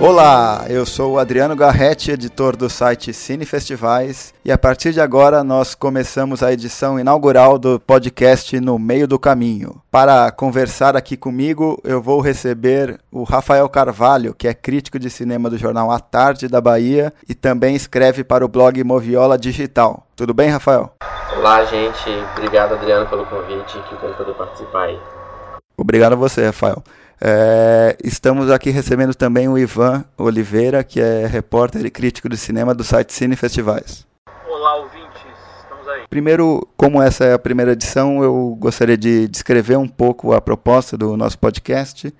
Olá, eu sou o Adriano Garretti, editor do site Cine Festivais, e a partir de agora nós começamos a edição inaugural do podcast No Meio do Caminho. Para conversar aqui comigo, eu vou receber o Rafael Carvalho, que é crítico de cinema do jornal A Tarde da Bahia e também escreve para o blog Moviola Digital. Tudo bem, Rafael? Olá, gente. Obrigado, Adriano, pelo convite. Que bom poder participar aí. Obrigado a você, Rafael. É, estamos aqui recebendo também o Ivan Oliveira, que é repórter e crítico de cinema do site Cine Festivais. Olá, ouvintes, estamos aí. Primeiro, como essa é a primeira edição, eu gostaria de descrever um pouco a proposta do nosso podcast.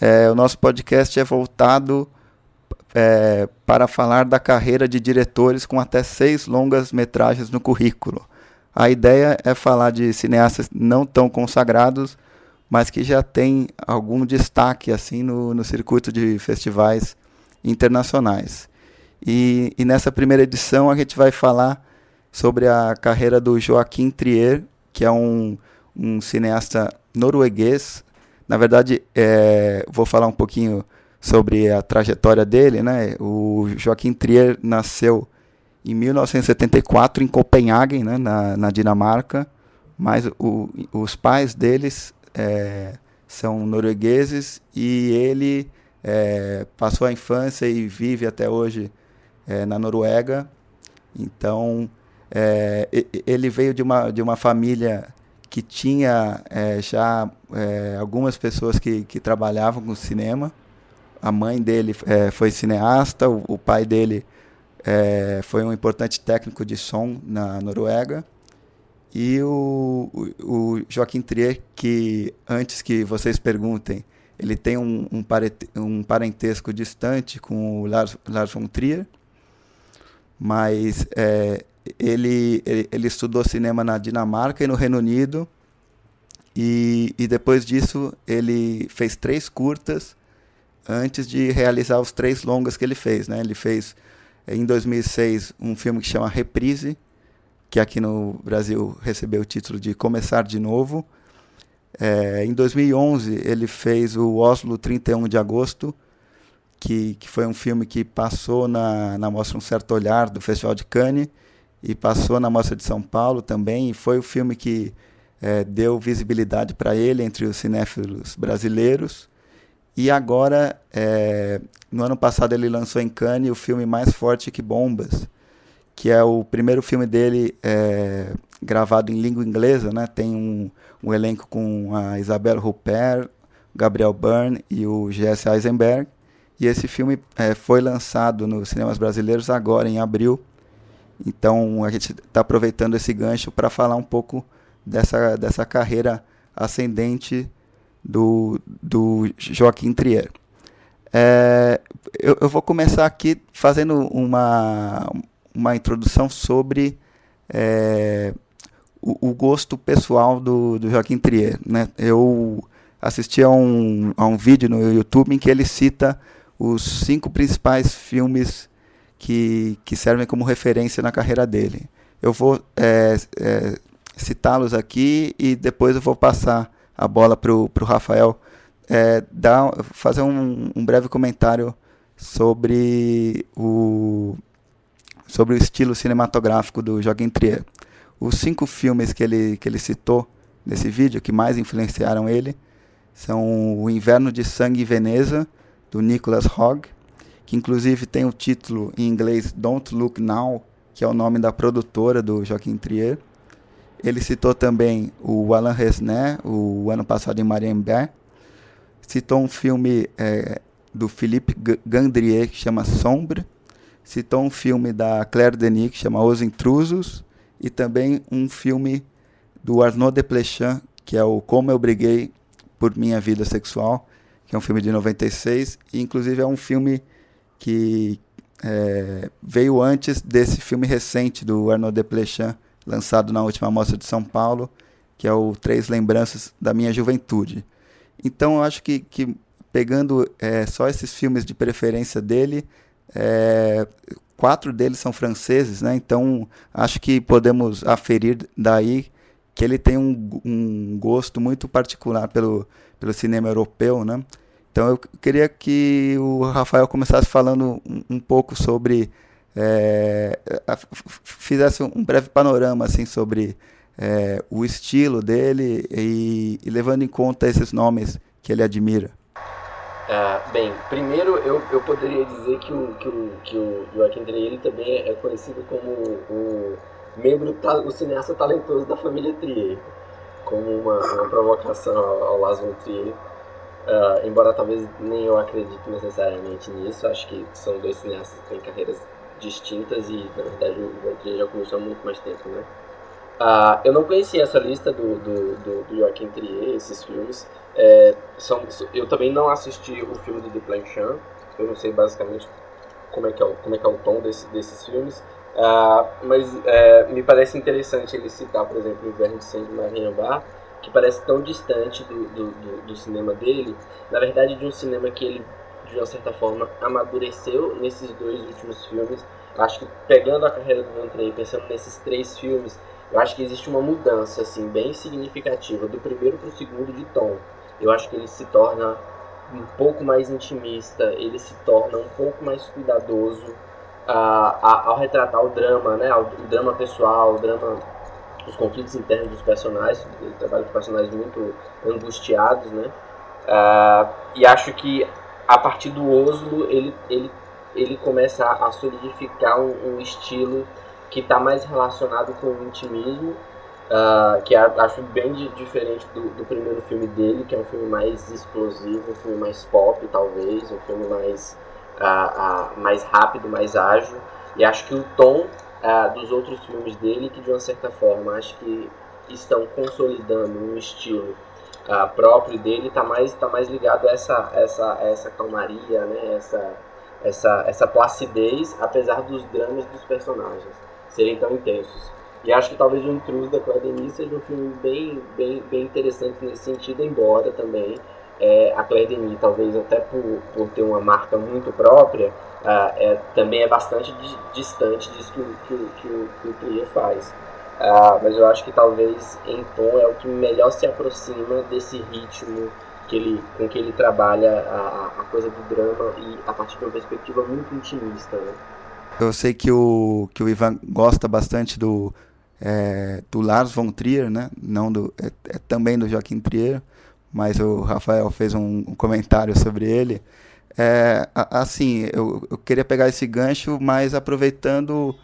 É, o nosso podcast é voltado é, para falar da carreira de diretores com até seis longas metragens no currículo. A ideia é falar de cineastas não tão consagrados mas que já tem algum destaque assim no, no circuito de festivais internacionais. E, e, nessa primeira edição a gente vai falar sobre a carreira do Joaquim Trier, que é um, um cineasta norueguês. Na verdade, é, vou falar um pouquinho sobre a trajetória dele. Né? O Joaquim Trier nasceu em 1974 em Copenhague, né? na, na Dinamarca, mas o, os pais deles é, são noruegueses e ele é, passou a infância e vive até hoje é, na Noruega. Então, é, ele veio de uma, de uma família que tinha é, já é, algumas pessoas que, que trabalhavam com cinema. A mãe dele foi cineasta, o, o pai dele foi um importante técnico de som na Noruega. E o, o, Joaquim Trier, que antes que vocês perguntem, ele tem um, um, um parentesco distante com o Lars, Lars von Trier, mas é, ele, ele, ele, estudou cinema na Dinamarca e no Reino Unido, e, e depois disso ele fez três curtas antes de realizar os três longas que ele fez. Né? Ele fez, em 2006, um filme que chama Reprise, que aqui no Brasil recebeu o título de Começar de Novo. É, em 2011, ele fez o Oslo 31 de Agosto, que, que foi um filme que passou na, na Mostra Um Certo Olhar do Festival de Cannes e passou na Mostra de São Paulo também. E foi o filme que é, deu visibilidade para ele entre os cinéfilos brasileiros. E agora, é, no ano passado, ele lançou em Cannes o filme Mais Forte que Bombas, que é o primeiro filme dele é, gravado em língua inglesa, né? Tem um, um elenco com a Isabelle Huppert, Gabriel Byrne e o Jesse Eisenberg. E esse filme é, foi lançado nos cinemas brasileiros agora, em abril. Então a gente está aproveitando esse gancho para falar um pouco dessa, dessa carreira ascendente do, do Joaquim Trier. É, eu, eu, vou começar aqui fazendo uma, uma introdução sobre é, o, o, gosto pessoal do, do Joaquim Trier. Né? Eu assisti a um, a um vídeo no YouTube em que ele cita os cinco principais filmes que, que servem como referência na carreira dele. Eu vou é, é, citá-los aqui e depois eu vou passar a bola para o Rafael é, dar, fazer um, um breve comentário sobre o, sobre o estilo cinematográfico do Joaquim Trier. Os cinco filmes que ele, que ele citou nesse vídeo, que mais influenciaram ele, são O Inverno de Sangue e Veneza, do Nicholas Hogg, que inclusive tem o título em inglês Don't Look Now, que é o nome da produtora do Joaquim Trier. Ele citou também o Alain Resnais, o ano passado em Mariembert. Citou um filme é, do Philippe Gandrier que chama Sombre citou um filme da Claire Denis que chama Os Intrusos e também um filme do Arnaud Desplechin, que é o Como Eu Briguei por Minha Vida Sexual, que é um filme de 96 e inclusive é um filme que é, veio antes desse filme recente do Arnaud Desplechin, lançado na última mostra de São Paulo, que é o Três Lembranças da Minha Juventude. Então eu acho que, que pegando é, só esses filmes de preferência dele, é, quatro deles são franceses, né? Então acho que podemos aferir daí que ele tem um, um gosto muito particular pelo, pelo cinema europeu, né? Então eu queria que o Rafael começasse falando um, um pouco sobre é, fizesse um breve panorama assim sobre é, o estilo dele e, e, levando em conta esses nomes que ele admira. Uh, bem, primeiro eu, eu poderia dizer que o, que o, que o Joaquim também é conhecido como o membro, o cineasta talentoso da família Trier, como uma, uma provocação ao, ao von Trier. Uh, embora talvez nem eu acredite necessariamente nisso, acho que são dois cineastas que têm carreiras distintas e, na verdade, o Trier já começou há muito mais tempo, né? Uh, eu não conhecia essa lista do, do, do, do Joaquim Trier, esses filmes. É, são, eu também não assisti o filme do Duplanchon, eu não sei basicamente como é que é o, como é, que é o tom desse, desses filmes. Uh, mas é, me parece interessante ele citar, por exemplo, o Inverno de Mariambá, que parece tão distante do, do, do, cinema dele, na verdade de um cinema que ele, de uma certa forma, amadureceu nesses dois últimos filmes. Acho que pegando a carreira do Van pensando nesses três filmes, eu acho que existe uma mudança assim bem significativa do primeiro para o segundo de tom. Eu acho que ele se torna um pouco mais intimista, ele se torna um pouco mais cuidadoso uh, ao retratar o drama, né, o, drama pessoal, o drama, os conflitos internos dos personagens. Ele trabalha com personagens muito angustiados, né. Uh, e acho que a partir do Oslo ele ele ele começa a, solidificar um, um estilo que está mais relacionado com o intimismo, uh, que acho bem diferente do, do, primeiro filme dele, que é um filme mais explosivo, um filme mais pop, talvez, um filme mais, uh, uh, mais rápido, mais ágil. E acho que o tom dos outros filmes dele, que de uma certa forma acho que estão consolidando um estilo próprio dele, está mais, tá mais ligado a essa, essa, essa calmaria, né? essa, essa, essa placidez, apesar dos dramas dos personagens serem tão intensos. E acho que talvez o Intruso da Claire Denis seja um filme bem, bem, bem interessante nesse sentido, embora também é, a Claire Denis, talvez até por, por ter uma marca muito própria, uh, é, também é bastante distante disso que, que, que, que o Trier faz. Uh, mas eu acho que talvez em tom é o que melhor se aproxima desse ritmo que ele, com que ele trabalha a, a coisa do drama e a partir de uma perspectiva muito intimista. Né? Eu sei que o, que o Ivan gosta bastante do, é, do Lars von Trier, né? Não do, é, é, também do Joaquim Trier, mas o Rafael fez um, um comentário sobre ele. É, assim, eu, eu, queria pegar esse gancho, mas aproveitando,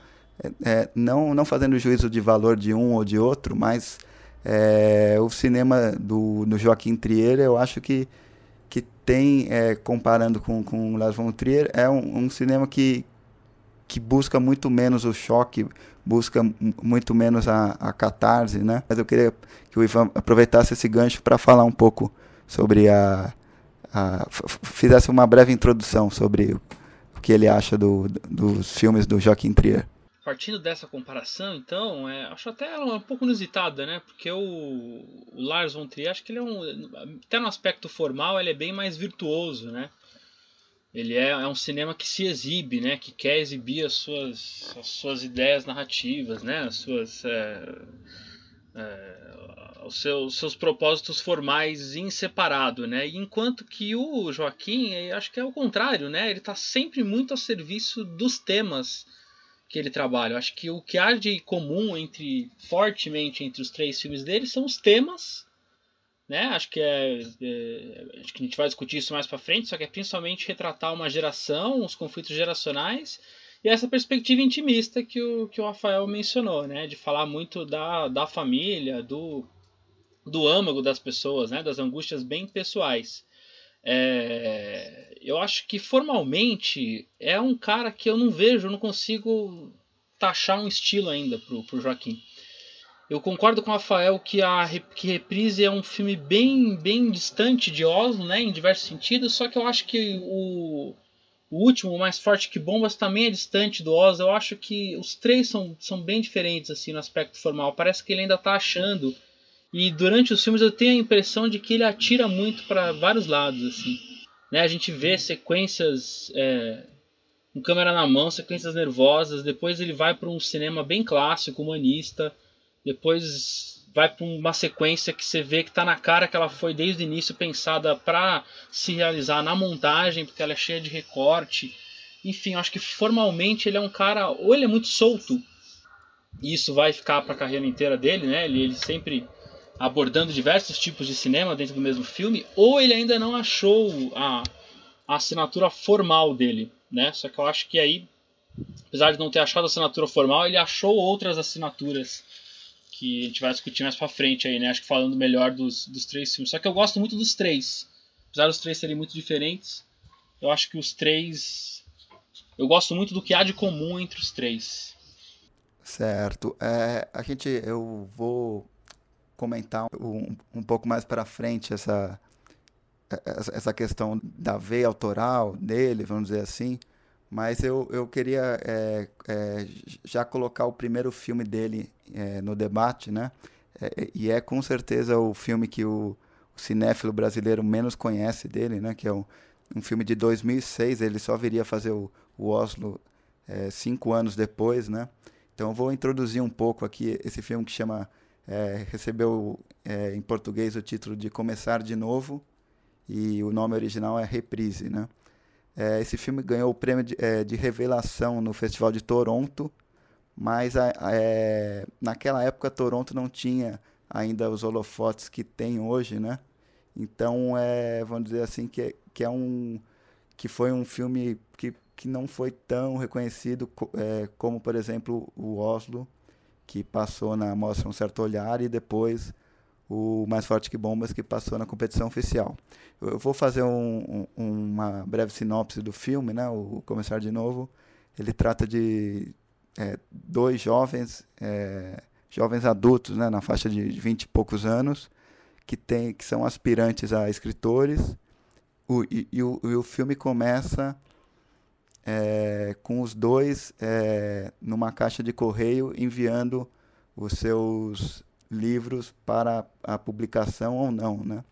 é, é, não, não fazendo juízo de valor de um ou de outro, mas é, o cinema do, do Joaquim Trier, eu acho que, que tem, comparando com, com Lars von Trier, é um, um cinema que, que busca muito menos o choque, busca muito menos a, a catarse, né? Mas eu queria que o Ivan aproveitasse esse gancho para falar um pouco sobre a, a, fizesse uma breve introdução sobre o que ele acha do, dos filmes do Joaquim Trier. Partindo dessa comparação, então, é, acho até um pouco inusitada, né? Porque o, o Lars von Trier, acho que ele é um, até no aspecto formal, ele é bem mais virtuoso, né? Ele é, é um cinema que se exibe, né? Que quer exibir as suas, as suas ideias narrativas, né? As suas, é, é, os seus, seus propósitos formais em separado, né? Enquanto que o Joaquim, acho que é o contrário, né? Ele está sempre muito a serviço dos temas que ele trabalha. Eu acho que o que há de comum entre fortemente entre os três filmes dele são os temas né? Acho que é, é, acho que a gente vai discutir isso mais para frente, só que é principalmente retratar uma geração, os conflitos geracionais e essa perspectiva intimista que o, que o Rafael mencionou, né? De falar muito da, da família, do, do âmago das pessoas, né? Das angústias bem pessoais. É, eu acho que formalmente é um cara que eu não vejo, eu não consigo taxar um estilo ainda pro, pro Joaquim. Eu concordo com o Rafael que a que Reprise é um filme bem, bem distante de Oslo, né, em diversos sentidos, só que eu acho que o, o último, o Mais Forte que Bombas, também é distante do Oslo. Eu acho que os três são, são bem diferentes assim no aspecto formal. Parece que ele ainda está achando. E durante os filmes eu tenho a impressão de que ele atira muito para vários lados. assim. Né? A gente vê sequências é, com câmera na mão, sequências nervosas. Depois ele vai para um cinema bem clássico, humanista depois vai para uma sequência que você vê que está na cara que ela foi desde o início pensada para se realizar na montagem, porque ela é cheia de recorte. Enfim, acho que formalmente ele é um cara, ou ele é muito solto, e isso vai ficar para a carreira inteira dele, né? Ele, ele sempre abordando diversos tipos de cinema dentro do mesmo filme, ou ele ainda não achou a, a assinatura formal dele, né? Só que eu acho que aí, apesar de não ter achado a assinatura formal, ele achou outras assinaturas que a gente vai discutir mais pra frente aí, né? Acho que falando melhor dos, dos três filmes. Só que eu gosto muito dos três. Apesar dos três serem muito diferentes, eu acho que os três. Eu gosto muito do que há de comum entre os três. Certo. É, a gente, eu vou comentar um, um pouco mais para frente essa, essa questão da veia autoral dele, vamos dizer assim. Mas eu, eu queria é, é, já colocar o primeiro filme dele é, no debate, né? É, e é com certeza o filme que o, o cinéfilo brasileiro menos conhece dele, né? Que é um, um filme de 2006. Ele só viria fazer o, o Oslo é, cinco anos depois, né? Então eu vou introduzir um pouco aqui esse filme que chama é, recebeu em português o título de Começar de Novo e o nome original é Reprise, né? É, esse filme ganhou o prêmio de, é, de, revelação no Festival de Toronto, mas a, a, é, naquela época Toronto não tinha ainda os holofotes que tem hoje, né? Então, é, vamos dizer assim que, é, que é um que foi um filme que, que não foi tão reconhecido é, como, por exemplo, o Oslo, que passou na Mostra Um Certo Olhar e depois o Mais Forte que Bombas, que passou na competição oficial. Eu vou fazer um, um, uma breve sinopse do filme, né? o Começar de Novo. Ele trata de é, dois jovens, é, jovens adultos, né? na faixa de 20 e poucos anos, que, tem, que são aspirantes a escritores. O, e, e, o, e o filme começa é, com os dois é, numa caixa de correio enviando os seus livros para a publicação ou não, né?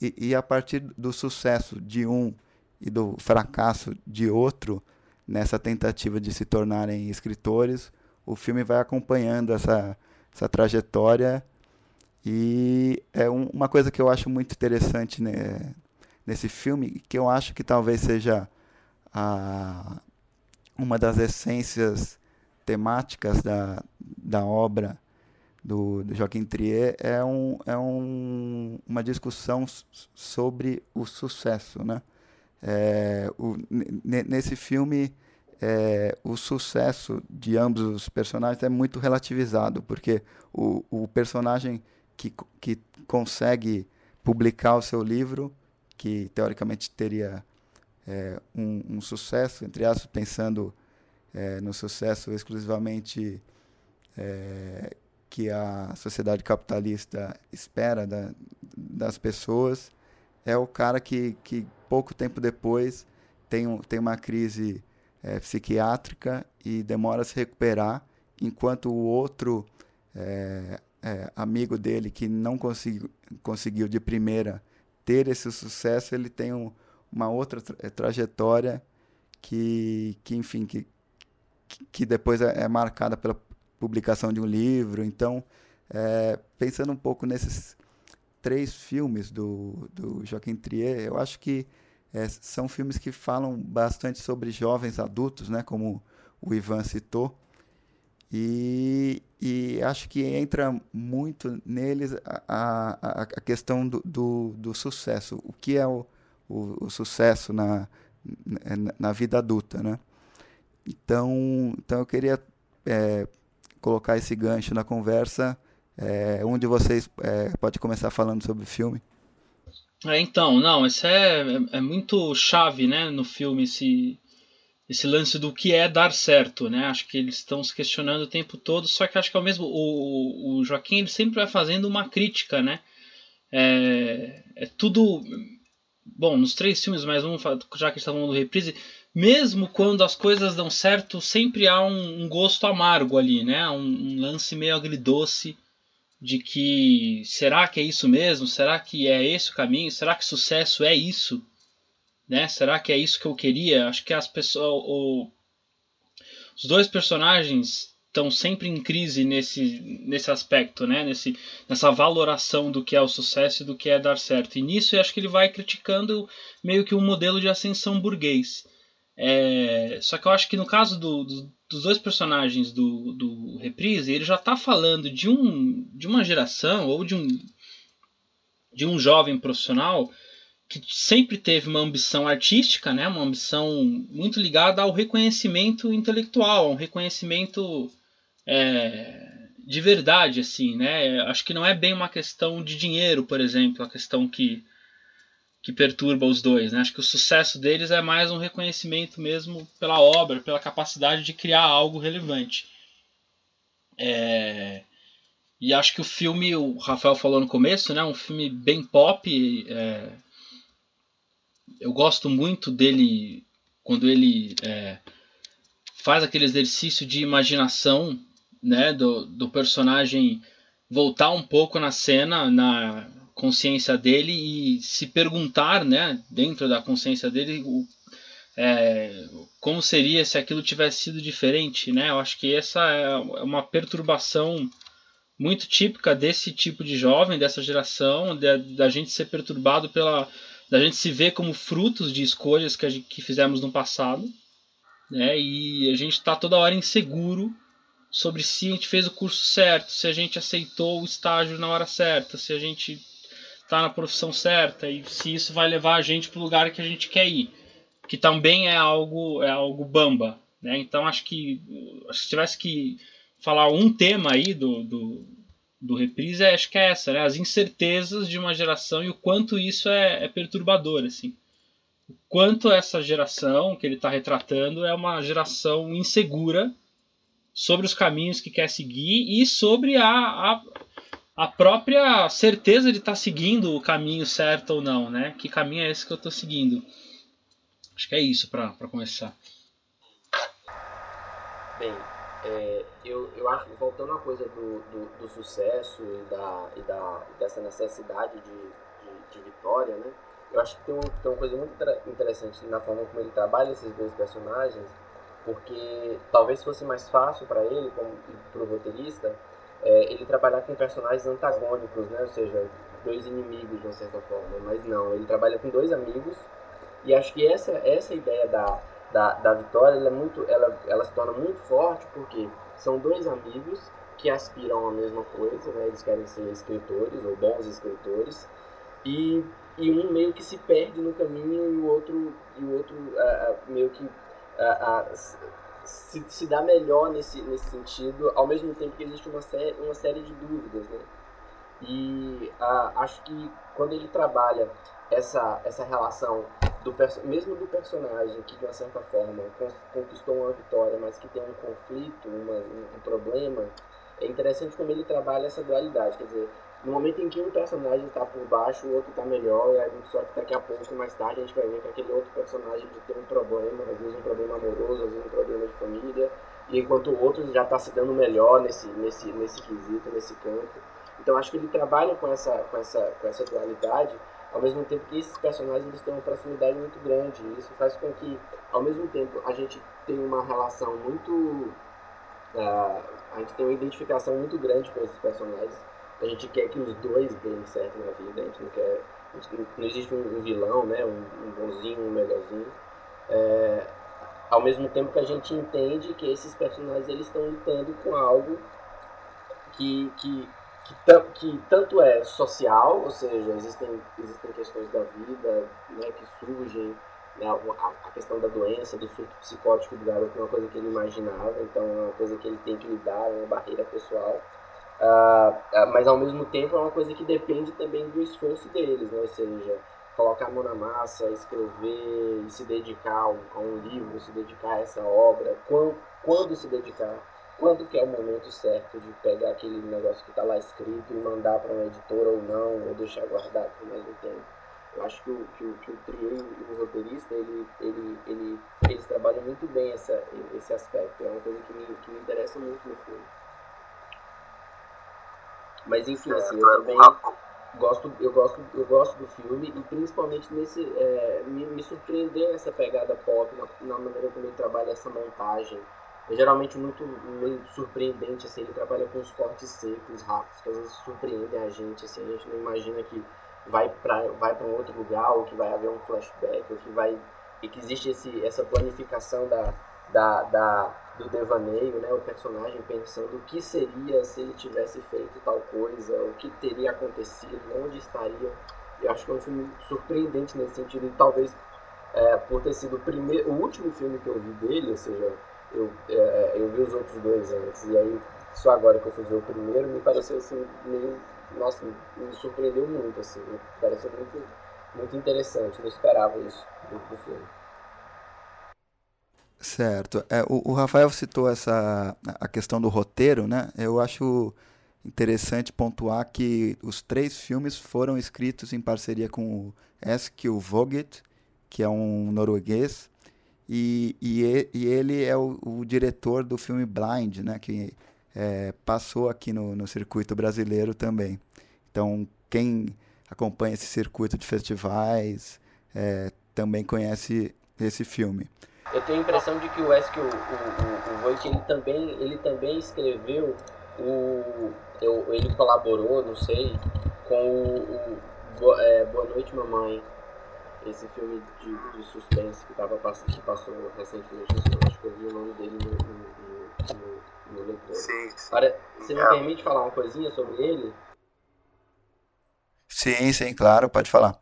E, e, a partir do sucesso de um e do fracasso de outro nessa tentativa de se tornarem escritores, o filme vai acompanhando essa, essa trajetória e é um, uma coisa que eu acho muito interessante né, nesse filme, que eu acho que talvez seja a, uma das essências temáticas da, da obra do, do Joaquim Trier é, um, é um, uma discussão sobre o sucesso. Né? É, o, nesse filme, é, o sucesso de ambos os personagens é muito relativizado, porque o, o personagem que, que consegue publicar o seu livro, que teoricamente teria é, um, um, sucesso, entre aspas, pensando é, no sucesso exclusivamente é, que a sociedade capitalista espera da, das pessoas, é o cara que, que pouco tempo depois tem, um, tem uma crise é, psiquiátrica e demora a se recuperar, enquanto o outro é, é, amigo dele que não conseguiu, conseguiu de primeira ter esse sucesso, ele tem um, uma outra tra é, trajetória que, que enfim, que, que depois é, é, marcada pela publicação de um livro. Então, é, pensando um pouco nesses três filmes do, do Joaquim Trier, eu acho que é, são filmes que falam bastante sobre jovens adultos, né, como o Ivan citou, e, e acho que entra muito neles a, a, a questão do, do, do, sucesso. O que é o, o, o sucesso na, na, na, vida adulta, né? Então, então eu queria é, colocar esse gancho na conversa. É, um de vocês é, pode começar falando sobre o filme. É, então, não, isso é, é, muito chave né, no filme, esse, esse lance do que é dar certo. Né? Acho que eles estão se questionando o tempo todo, só que acho que ao mesmo o, o Joaquim ele sempre vai fazendo uma crítica. Né? É, é tudo bom, nos três filmes, mas um, já que está falando do reprise, mesmo quando as coisas dão certo, sempre há um, um gosto amargo ali, né? Um, um, lance meio agridoce de que será que é isso mesmo? Será que é esse o caminho? Será que sucesso é isso? Né? Será que é isso que eu queria? Acho que as pessoas, o, os dois personagens estão sempre em crise nesse, nesse aspecto, né? Nesse, nessa valoração do que é o sucesso e do que é dar certo. E nisso eu acho que ele vai criticando meio que um modelo de ascensão burguês. É, só que eu acho que no caso do, do, dos dois personagens do, do Reprise, ele já está falando de, um, de uma geração ou de um, de um jovem profissional que sempre teve uma ambição artística, né? uma ambição muito ligada ao reconhecimento intelectual, um reconhecimento é, de verdade, assim, né? Acho que não é bem uma questão de dinheiro, por exemplo, a questão que, que perturba os dois, né? Acho que o sucesso deles é mais um reconhecimento mesmo pela obra, pela capacidade de criar algo relevante. É... E acho que o filme, o Rafael falou no começo, né? Um filme bem pop. É... Eu gosto muito dele quando ele é... faz aquele exercício de imaginação né, do, do personagem voltar um pouco na cena, na consciência dele e se perguntar, né, dentro da consciência dele, o, é, como seria se aquilo tivesse sido diferente, né? Eu acho que essa é uma perturbação muito típica desse tipo de jovem, dessa geração, da, da gente ser perturbado pela, da gente se ver como frutos de escolhas que, gente, que fizemos no passado, né? E a gente está toda hora inseguro sobre se a gente fez o curso certo, se a gente aceitou o estágio na hora certa, se a gente está na profissão certa e se isso vai levar a gente para o lugar que a gente quer ir, que também é algo é algo bamba, né? Então acho que se tivesse que falar um tema aí do, do, do reprise, acho que é essa, né? As incertezas de uma geração e o quanto isso é, é perturbador, assim. O quanto essa geração que ele está retratando é uma geração insegura sobre os caminhos que quer seguir e sobre a, a, a própria certeza de estar tá seguindo o caminho certo ou não, né? Que caminho é esse que eu estou seguindo? Acho que é isso para começar. Bem, é, eu, eu acho, voltando à coisa do, do, do sucesso e, da, e da, dessa necessidade de, de, de, vitória, né? Eu acho que tem, um, tem uma coisa muito interessante na forma como ele trabalha esses dois personagens, porque talvez fosse mais fácil para ele, como o roteirista, é, ele trabalhar com personagens antagônicos, né? ou seja, dois inimigos de uma certa forma, mas não, ele trabalha com dois amigos e acho que essa essa ideia da, da, da vitória ela é muito ela, ela se torna muito forte porque são dois amigos que aspiram à mesma coisa, né? eles querem ser escritores ou bons escritores e, e um meio que se perde no caminho e o outro e o outro uh, meio que a, se, se dá melhor nesse, nesse sentido, ao mesmo tempo que existe uma, sé uma série de dúvidas, né? E acho que quando ele trabalha essa, essa relação do mesmo do personagem que de uma certa forma conquistou uma vitória, mas que tem um conflito, uma, um, um problema, é interessante como ele trabalha essa dualidade, quer dizer, no momento em que um personagem está por baixo, o outro está melhor, e a gente só que daqui a pouco, mais tarde, a gente vai ver que aquele outro personagem tem um problema, às vezes um problema amoroso, às vezes um problema de família, e enquanto o outro já está se dando melhor nesse, nesse, nesse quesito, nesse campo. Então acho que ele trabalha com essa, com essa, com essa dualidade, ao mesmo tempo que esses personagens eles têm uma proximidade muito grande, e isso faz com que, ao mesmo tempo, a gente tenha uma relação muito. Uh, a gente tem uma identificação muito grande com esses personagens a gente quer que os dois deem certo na vida, a gente não quer. Não existe um, vilão, né? Um, um bonzinho, um melhorzinho. É, ao mesmo tempo que a gente entende que esses personagens eles estão lutando com algo que, que, que, que, tanto é social, ou seja, existem, existem questões da vida né, que surgem, né, a, a, questão da doença, do surto psicótico do garoto é uma coisa que ele imaginava, então é uma coisa que ele tem que lidar, é uma barreira pessoal. Uh, mas ao mesmo tempo é uma coisa que depende também do esforço deles, né? ou seja, colocar a mão na massa, escrever e se dedicar a um, livro, se dedicar a essa obra, quando, quando se dedicar, quando que é o momento certo de pegar aquele negócio que está lá escrito e mandar para uma editora ou não, ou deixar guardado por mais um tempo. Eu acho que o, que o, que o Trier e o roteirista, ele, ele, ele, eles trabalham muito bem essa, esse aspecto. É uma coisa que me, que me interessa muito no filme. Mas enfim, assim, eu também gosto, eu gosto, eu gosto do filme e principalmente nesse é, me, me surpreendeu essa pegada pop na, maneira como ele trabalha essa montagem. É geralmente muito surpreendente, assim, ele trabalha com os cortes secos, rápidos, que às vezes surpreendem a gente, assim, a gente não imagina que vai para vai um outro lugar, ou que vai haver um flashback, ou que vai e que existe esse, essa planificação da, da, da, do devaneio, né, o personagem pensando o que seria se ele tivesse feito tal coisa, o que teria acontecido, onde estaria. Eu acho que é um filme surpreendente nesse sentido, e talvez é, por ter sido o, primeiro, o último filme que eu vi dele, ou seja, eu, é, eu vi os outros dois antes, e aí só agora que eu fui ver o primeiro, me pareceu assim, meio, nossa, me surpreendeu muito, assim, me pareceu muito, muito interessante, não esperava isso do, filme. Certo. É, o, o, Rafael citou essa a questão do roteiro, né? Eu acho interessante pontuar que os três filmes foram escritos em parceria com o Eskil Vogt, que é um norueguês, e, e, e ele é o, o, diretor do filme Blind, né? Que é, passou aqui no, no circuito brasileiro também. Então, quem acompanha esse circuito de festivais é, também conhece esse filme eu tenho a impressão de que o Wesk, o, o, o, Voigt, ele também, ele também escreveu o. Eu, ele colaborou, não sei, com o, o é, Boa Noite Mamãe. Esse filme de, de suspense que, tava, que passou recentemente. Eu acho que eu vi o nome dele no, no, no, no leitor. Sim, sim. Para, você me é. permite falar uma coisinha sobre ele? Sim, sim, claro, pode falar.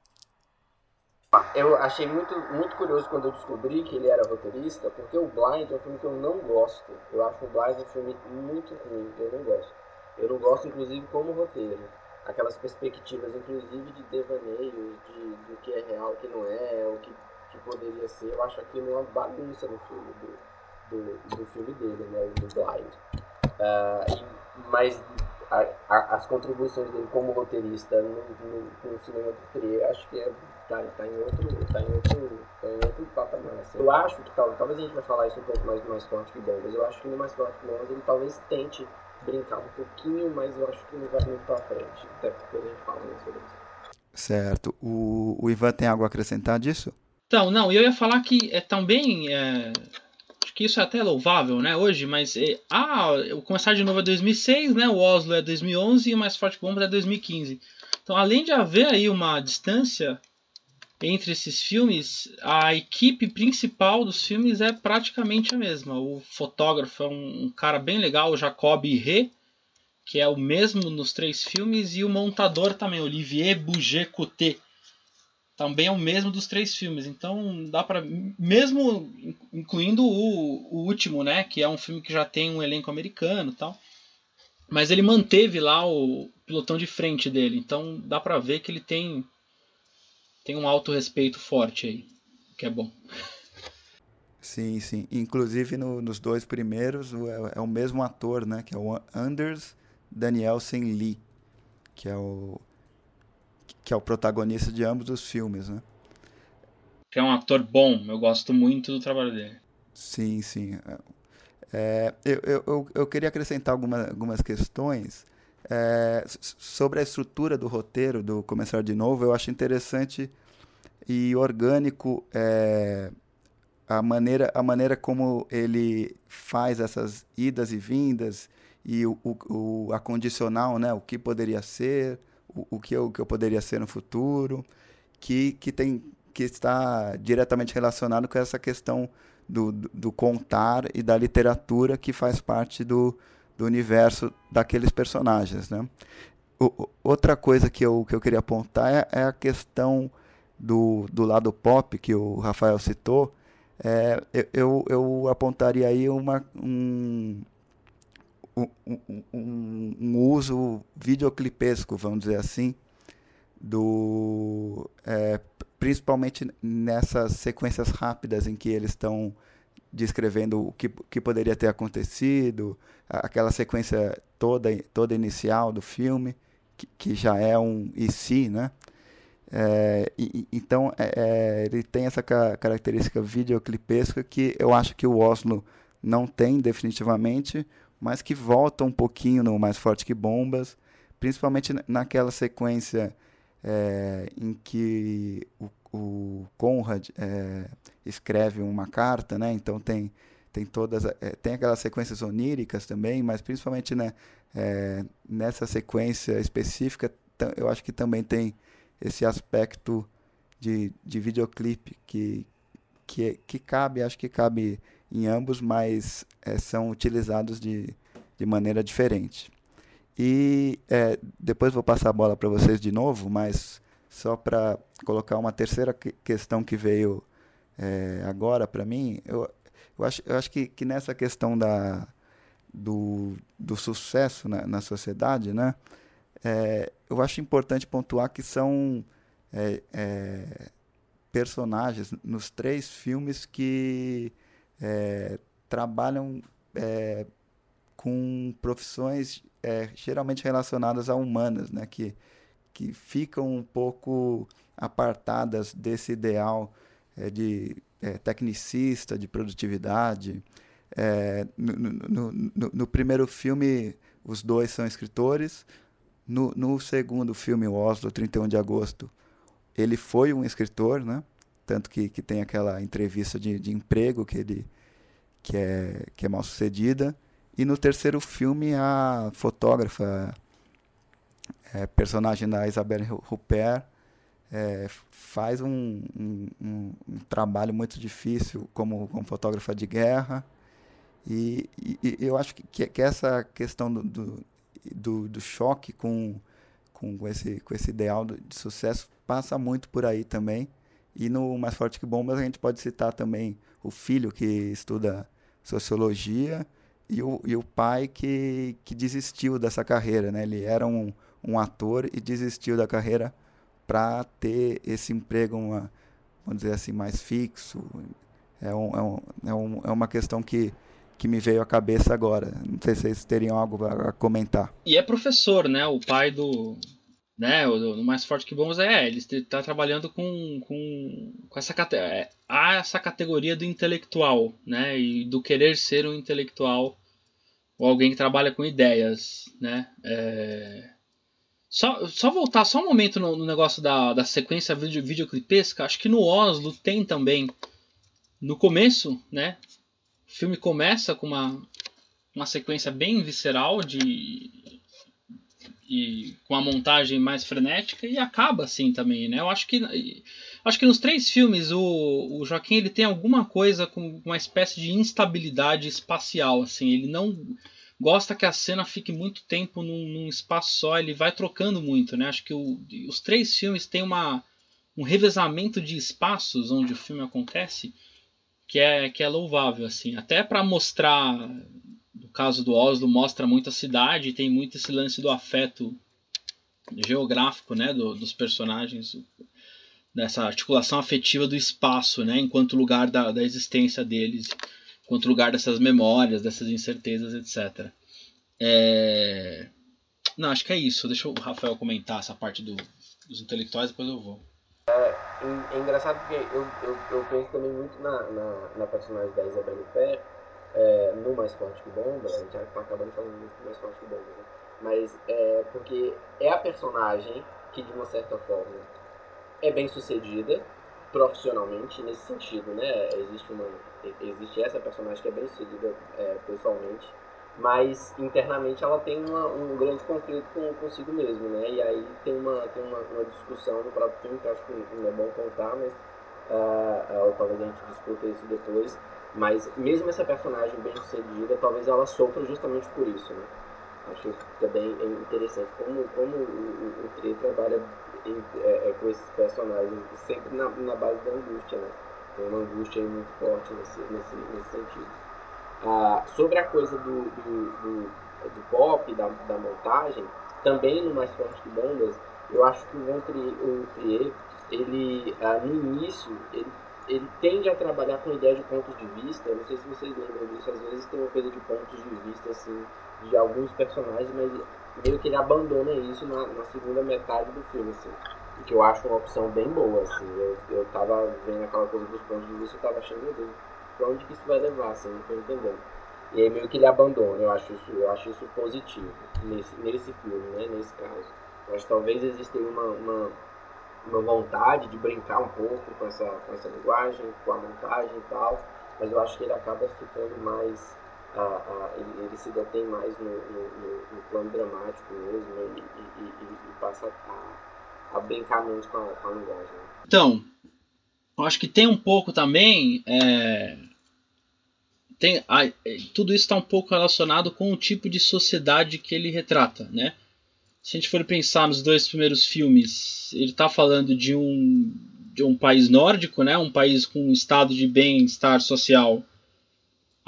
Eu achei muito, muito curioso quando eu descobri que ele era roteirista, porque o Blind é um filme que eu não gosto. Eu acho o Blind um filme muito ruim, eu não gosto. Eu não gosto, inclusive, como roteiro. Aquelas perspectivas, inclusive, de devaneio, de, do que é real, o que não é, o que, que poderia ser. Eu acho aquilo uma bagunça no filme, do, do, do filme dele, né, do Blind. Uh, e, mas a, a, as contribuições dele como roteirista no, no, no cinema do acho que é tá, tá em outro, tá em outro, tá em outro patamar. Assim. Eu acho que tal, talvez a gente vai falar isso um pouco mais do mais forte que bombas. Eu acho que no mais forte que bombas ele talvez tente brincar um pouquinho, mas eu acho que não vai muito pra frente. Até porque a gente fala mais sobre isso. Certo. O, o Ivan tem algo a acrescentar disso? Então, não, eu ia falar que é também. É, acho que isso é até louvável, né, hoje, mas. É, ah, o Começar de Novo é 2006, né, o Oslo é 2011 e o Mais Forte que Bombas é 2015. Então, além de haver aí uma distância entre esses filmes, a equipe principal dos filmes é praticamente a mesma. O fotógrafo é um, um cara bem legal, o Jacob Ré, que é o mesmo nos três filmes, e o montador também, Olivier Bouget-Coutet, também é o mesmo dos três filmes. Então dá para mesmo incluindo o, o último, né, que é um filme que já tem um elenco americano, tal. Mas ele manteve lá o pilotão de frente dele, então dá para ver que ele tem tem um alto respeito forte aí, que é bom. Sim, sim. Inclusive no, nos dois primeiros é, é, o mesmo ator, né? Que é o Anders Danielsen Lee, que é o que é o protagonista de ambos os filmes, né? Que é um ator bom. Eu gosto muito do trabalho dele. Sim, sim. É, eu, eu, eu queria acrescentar alguma, algumas questões é, sobre a estrutura do roteiro do Começar de Novo, eu acho interessante e orgânico é, a, maneira, a maneira como ele faz essas idas e vindas e o, o, o a condicional, né? o que poderia ser, o, o, que eu, o que eu poderia ser no futuro, que, que, tem, que está diretamente relacionado com essa questão do, do, do contar e da literatura que faz parte do, do universo daqueles personagens. Né? O, outra coisa que eu, que eu queria apontar é, é, a questão do, do lado pop que o Rafael citou. É, eu, eu apontaria aí uma, um, um, um, um uso videoclipesco, vamos dizer assim, do é, principalmente nessas sequências rápidas em que eles estão descrevendo o que, que poderia ter acontecido, aquela sequência toda, toda inicial do filme, que, que já é um e se, né? É, e, então é, é, ele tem essa ca característica videoclipesca que eu acho que o Oslo não tem definitivamente, mas que volta um pouquinho no Mais Forte que Bombas, principalmente naquela sequência é, em que o o Conrad é, escreve uma carta, né? Então tem tem todas é, tem aquelas sequências oníricas também mas principalmente né é, nessa sequência específica eu acho que também tem esse aspecto de, de videoclipe que, que que cabe acho que cabe em ambos mas é, são utilizados de, de maneira diferente e é, depois vou passar a bola para vocês de novo mas só para colocar uma terceira que questão que veio é, agora para mim eu eu acho, eu acho que, que nessa questão da, do, do sucesso na, na sociedade, né, é, eu acho importante pontuar que são é, é, personagens nos três filmes que é, trabalham é, com profissões geralmente relacionadas a humanas, né, que, que ficam um pouco apartadas desse ideal de é, tecnicista, de produtividade. É, no, no, no, no, primeiro filme, os dois são escritores. No, segundo filme, Oslo, 31 de agosto, ele foi um escritor, né? Tanto que, que tem aquela entrevista de, de emprego que ele que é, que é mal sucedida. E no terceiro filme, a fotógrafa, é, personagem da Isabelle Huppert, é, faz um, um, um, trabalho muito difícil como, como fotógrafa de guerra. E, e, eu acho que, que, essa questão do, do, do, do choque com, com, esse, com esse ideal de sucesso passa muito por aí também. E no Mais Forte que Bombas a gente pode citar também o filho que estuda sociologia e o, e o pai que, que desistiu dessa carreira. Né? Ele era um, um ator e desistiu da carreira para ter esse emprego, uma, vamos dizer assim, mais fixo. É, um, é, um, é, um, é uma questão que, que me veio à cabeça agora. Não sei se vocês teriam algo a comentar. E é professor, né? O pai do. Né, o, mais forte que bons é, ele está trabalhando com, com, com essa, é, há essa categoria do intelectual, né, e do querer ser um intelectual ou alguém que trabalha com ideias, né, é, só, só voltar só um momento no, no negócio da, da sequência video, videoclipesca. Acho que no Oslo tem também. No começo, né? O filme começa com uma, uma sequência bem visceral de. E com a montagem mais frenética e acaba assim também, né? Eu acho que acho que nos três filmes o, o Joaquim ele tem alguma coisa com uma espécie de instabilidade espacial, assim, ele não gosta que a cena fique muito tempo num, num espaço só, ele vai trocando muito, né? Acho que o, os três filmes têm uma, um revezamento de espaços onde o filme acontece que é, que é louvável, assim. Até para mostrar, no caso do Oslo, mostra muito a cidade, tem muito esse lance do afeto geográfico, né? Do, dos personagens, dessa articulação afetiva do espaço, né? Enquanto lugar da, da existência deles quanto lugar dessas memórias, dessas incertezas, etc. É... Não, acho que é isso. Deixa o Rafael comentar essa parte do, dos intelectuais, depois eu vou. É, é engraçado porque eu, eu, eu, penso também muito na, na, na personagem da Isabelle Pé, é, no Mais Forte que Bomba, a gente acabando falando muito do Mais Forte que Bomba, né? mas é porque é a personagem que, de uma certa forma, é bem sucedida profissionalmente nesse sentido, né? Existe uma existe essa personagem que é bem sucedida é, pessoalmente, mas internamente ela tem uma, um grande conflito com consigo mesmo, né? E aí tem uma, tem uma, uma discussão no próprio filme que acho que não é bom contar, mas uh, uh, talvez a gente discuta isso depois. Mas mesmo essa personagem bem sucedida, talvez ela sofra justamente por isso, né? Acho também é interessante como, como o, o, o trabalha é, é, com esses personagens, sempre na, na base da angústia, né? Tem uma angústia muito forte nesse, nesse, nesse sentido. Ah, sobre a coisa do, do, do, do pop, da, da montagem, também no Mais Forte que Bombas, eu acho que o Von Trier, ele, ah, no início, ele, ele tende a trabalhar com ideia de pontos de vista. Eu não sei se vocês lembram disso, às vezes tem uma coisa de pontos de vista, assim, de alguns personagens, mas meio que ele abandona isso na, na segunda metade do filme, assim que eu acho uma opção bem boa, assim. Eu, eu tava vendo aquela coisa dos pontos de vista e tava achando, meu Deus, pra onde que isso vai levar, assim, não tô entendendo. E aí meio que ele abandona, eu acho isso, eu acho isso positivo nesse, nesse filme, né, nesse caso. Eu acho que talvez exista uma, uma, uma vontade de brincar um pouco com essa, com essa linguagem, com a montagem e tal, mas eu acho que ele acaba ficando mais a, a, ele, ele, se detém mais no, no, no, plano dramático mesmo e, e, e, e passa a, a, brincar menos com a, com a linguagem. Né? Então, eu acho que tem um pouco também. É, tem, a, tudo isso está um pouco relacionado com o tipo de sociedade que ele retrata, né? Se a gente for pensar nos dois primeiros filmes, ele está falando de um, de um país nórdico, né? Um país com um estado de bem-estar social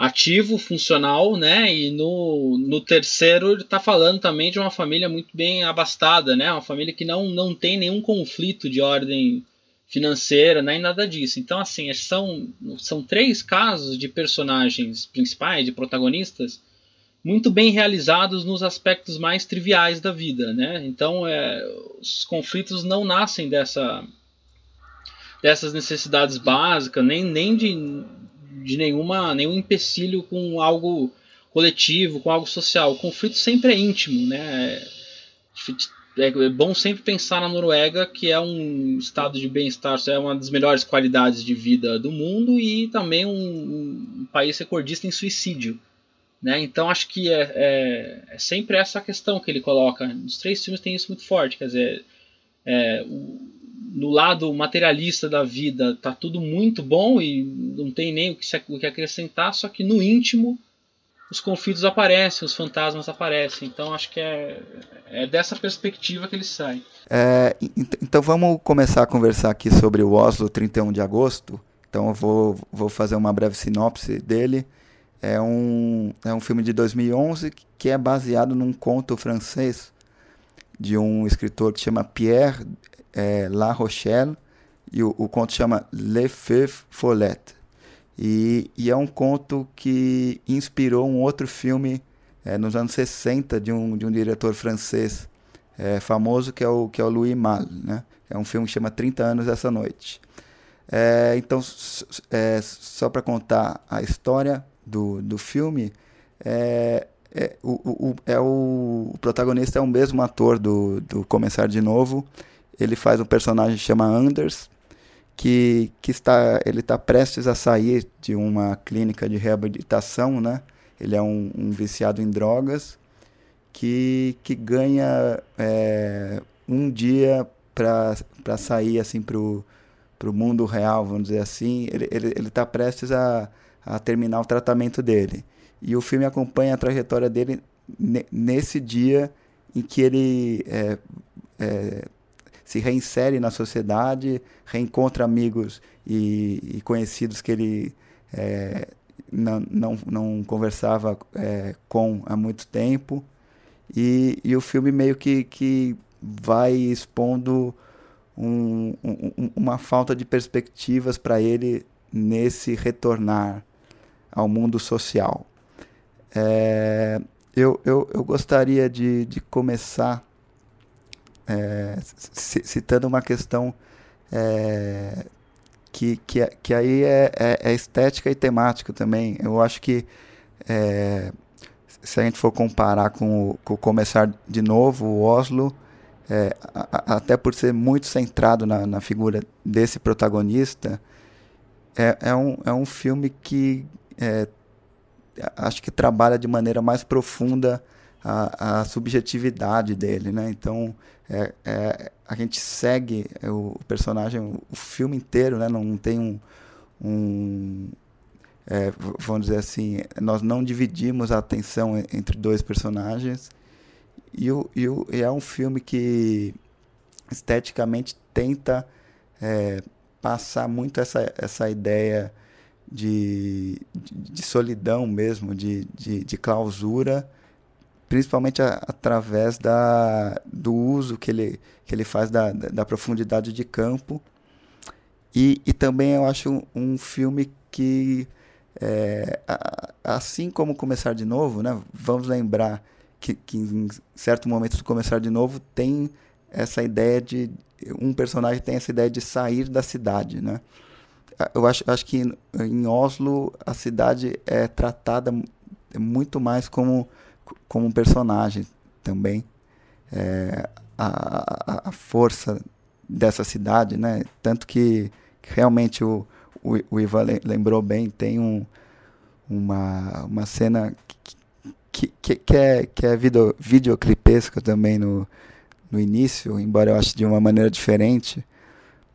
ativo, funcional, né? E no, no terceiro ele está falando também de uma família muito bem abastada, né? Uma família que não, não tem nenhum conflito de ordem financeira, nem nada disso. Então, assim, são, são três casos de personagens principais, de protagonistas, muito bem realizados nos aspectos mais triviais da vida, né? Então, é, os conflitos não nascem dessa dessas necessidades básicas, nem, nem de de nenhuma, nenhum empecilho com algo coletivo, com algo social. O conflito sempre é íntimo, né? É, é bom sempre pensar na Noruega, que é um estado de bem-estar, é uma das melhores qualidades de vida do mundo e também um, um país recordista em suicídio. Né? Então acho que é, é, é, sempre essa questão que ele coloca. Nos três filmes tem isso muito forte, quer dizer, é, no lado materialista da vida tá tudo muito bom e não tem nem o que, se, o que acrescentar, só que no íntimo os conflitos aparecem, os fantasmas aparecem. Então acho que é, é dessa perspectiva que ele sai. É, então vamos começar a conversar aqui sobre o Oslo 31 de agosto. Então eu vou, vou fazer uma breve sinopse dele. É um, é um filme de 2011 que é baseado num conto francês de um escritor que chama Pierre é, La Rochelle e o, o, conto chama Le Feu Follet. E, e, é um conto que inspirou um outro filme é, nos anos 60 de um, de um diretor francês é, famoso que é, o, que é o Louis Malle. Né? É um filme que chama 30 Anos Essa Noite. É, então, é, só para contar a história do, do filme, é, é, o, o, é o, o protagonista é o mesmo ator do, do Começar de Novo, ele faz um personagem que chama Anders, que, que está, ele está prestes a sair de uma clínica de reabilitação, né? Ele é um, um viciado em drogas que, que ganha é, um dia para sair assim para o mundo real, vamos dizer assim. Ele está ele, ele tá prestes a, a terminar o tratamento dele. E o filme acompanha a trajetória dele nesse dia em que ele é, é, se reinsere na sociedade, reencontra amigos e, e conhecidos que ele é, não, não, não conversava é, com há muito tempo. E, e o filme meio que, que vai expondo um, um, uma falta de perspectivas para ele nesse retornar ao mundo social. É, eu, eu, eu gostaria de, de começar é, citando uma questão é, que, que, que aí é, é, é, estética e temática também. Eu acho que é, se a gente for comparar com o, com Começar de Novo, o Oslo, é, a, até por ser muito centrado na, na figura desse protagonista, é, é, um, é um filme que é, acho que trabalha de maneira mais profunda a, a subjetividade dele, né? Então é, é, a gente segue o personagem o filme inteiro, né? Não tem um, um é, vamos dizer assim, nós não dividimos a atenção entre dois personagens e, o, e, o, e é um filme que esteticamente tenta é, passar muito essa, essa ideia de, de, de solidão mesmo, de, de, de clausura principalmente a, através da, do uso que ele, que ele faz da, da, da profundidade de campo. E, e também eu acho um, um filme que, é, a, assim como Começar de Novo, né, vamos lembrar que, que em certo momento do Começar de Novo tem essa ideia de. Um personagem tem essa ideia de sair da cidade. Né? Eu acho, acho que em, em Oslo a cidade é tratada muito mais como como um personagem também. É, a, a, força dessa cidade, né? Tanto que realmente o, o, o Ivan lembrou bem, tem um, uma, uma cena que, que, que é, que é video, videoclipesca também no, no início, embora eu ache de uma maneira diferente,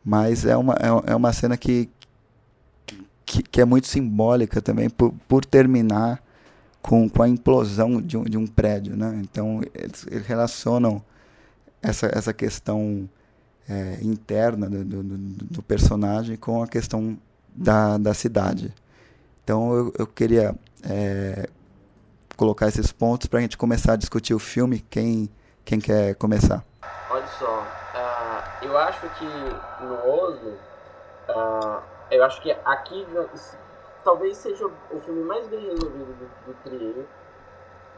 mas é uma, é, é uma cena que, que, que, é muito simbólica também por, por terminar com, com a implosão de um, de um prédio. Né? Então, eles, eles relacionam essa, essa questão é, interna do, do, do, personagem com a questão da, da cidade. Então, eu, eu queria é, colocar esses pontos para a gente começar a discutir o filme. Quem, quem quer começar? Olha só, uh, eu acho que no Oslo, uh, eu acho que aqui talvez seja o filme mais bem resolvido do, do Trier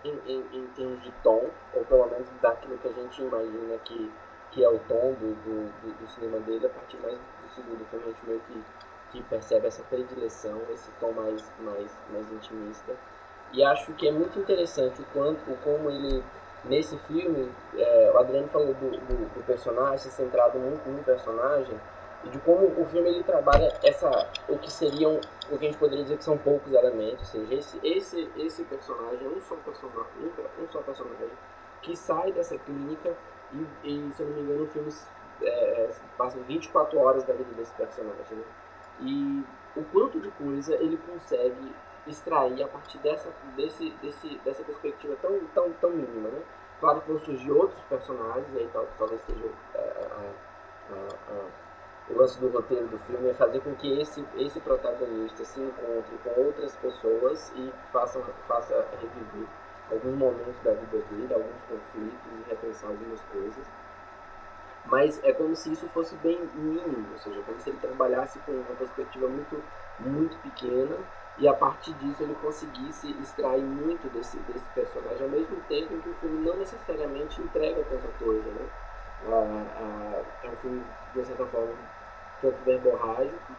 em, em, em, termos de tom, ou pelo menos daquilo que a gente imagina que, que é o tom do, do, do cinema dele, a partir mais do segundo filme a gente meio que, que percebe essa predileção, esse tom mais, mais, mais intimista. E acho que é muito interessante o quanto, como ele, nesse filme, é, o Adriano falou do, do, do personagem, centrado muito no personagem, de como o filme ele trabalha essa o que seriam o que a gente poderia dizer que são poucos elementos, ou seja, esse esse esse personagem um só personagem, um só personagem que sai dessa clínica e, e se eu não me engano o filme é, passa 24 horas da vida desse personagem né? e o quanto de coisa ele consegue extrair a partir dessa, desse, desse, dessa perspectiva tão, tão, tão mínima, né? Claro que vão surgir outros personagens, aí tal, talvez seja é, a, o lance do roteiro do filme é fazer com que esse, esse protagonista se encontre com outras pessoas e faça, faça reviver alguns momentos da vida dele, alguns conflitos e repensar algumas coisas. Mas é como se isso fosse bem mínimo, ou seja, como se ele trabalhasse com uma perspectiva muito, muito pequena e a partir disso ele conseguisse extrair muito desse, desse personagem, ao mesmo tempo em que o filme não necessariamente entrega tanta coisa, né? Ah, ah, é um filme, de certa forma, tanto verborrágico,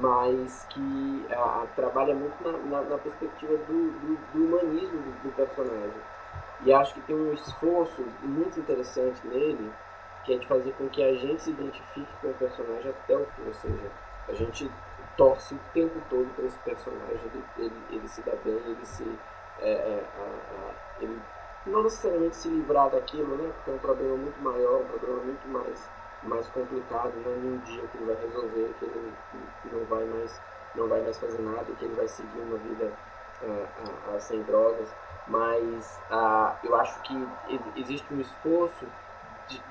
mas que ah, trabalha muito na, na, na perspectiva do, do, do humanismo do, do, personagem. E acho que tem um esforço muito interessante nele, que é de fazer com que a gente se identifique com o personagem até o fim, ou seja, a gente torce o tempo todo para esse personagem, ele, ele, ele, se dá bem, ele se. É, é, a, a, ele não necessariamente se livrar daquilo, né? Porque é um problema muito maior, um problema muito mais, mais complicado, não é um dia que ele vai resolver, que ele não vai mais não vai mais fazer nada, que ele vai seguir uma vida é, sem drogas, mas eu acho que existe um esforço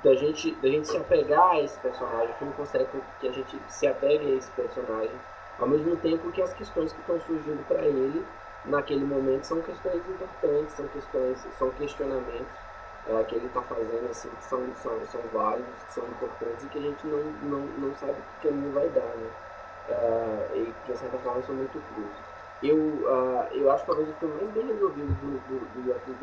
da gente, da gente se apegar a esse personagem, o filme consegue que a gente se apegue a esse personagem ao mesmo tempo que as questões que estão surgindo para ele naquele momento são questões importantes, são questões, são questionamentos é, que ele está fazendo assim, que são, são, são que são importantes e que a gente não, não, não sabe que caminho vai dar, né? É, e de certa forma são muito cruz. Eu, uh, eu acho que talvez o filme mais bem resolvido do, do, do Joaquim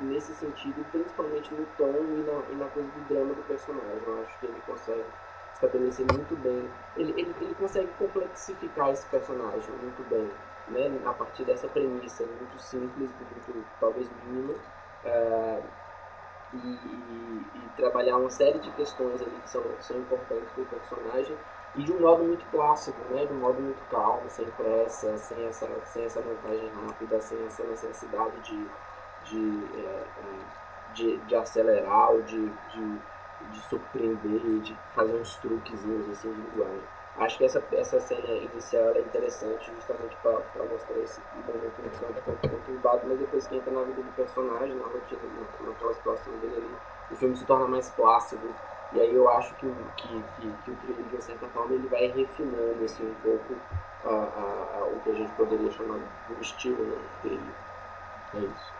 nesse sentido, principalmente no tom e na, e na coisa do drama do personagem. Eu acho que ele consegue estabelecer muito bem. Ele, ele, ele consegue complexificar esse personagem muito bem, né? A partir dessa premissa muito simples, muito talvez mínima, uh, e, e, e, trabalhar uma série de questões ali que são, são importantes para o personagem e de um modo muito clássico, né? De um modo muito calmo, sem pressa, sem essa, sem essa montagem rápida, sem essa necessidade de, de, é, é de, de acelerar ou de, de de surpreender, de fazer uns truquezinhos assim de linguagem. Acho que essa, essa cena inicial é interessante justamente para mostrar esse momento no campo tão conturbado, mas depois que entra na vida do personagem, na rotina, naquela situação dele ali, o filme se torna mais plácido. E aí eu acho que, que, que, que o trilho, de certa forma, ele vai refinando assim, um pouco a, a, a, o que a gente poderia chamar do estilo né, dele. É isso.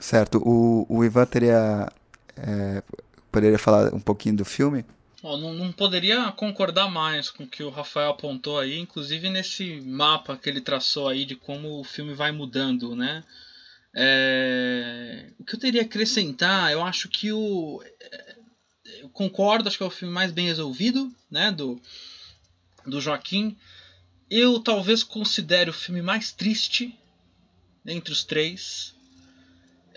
Certo. O, o Ivan teria é, poderia falar um pouquinho do filme? Oh, não, não, poderia concordar mais com o que o Rafael apontou aí, inclusive nesse mapa que ele traçou aí de como o filme vai mudando, né? É... O que eu teria a acrescentar, eu acho que o. É, eu concordo, acho que é o filme mais bem resolvido, né? Do, do Joaquim. Eu talvez considere o filme mais triste entre os três.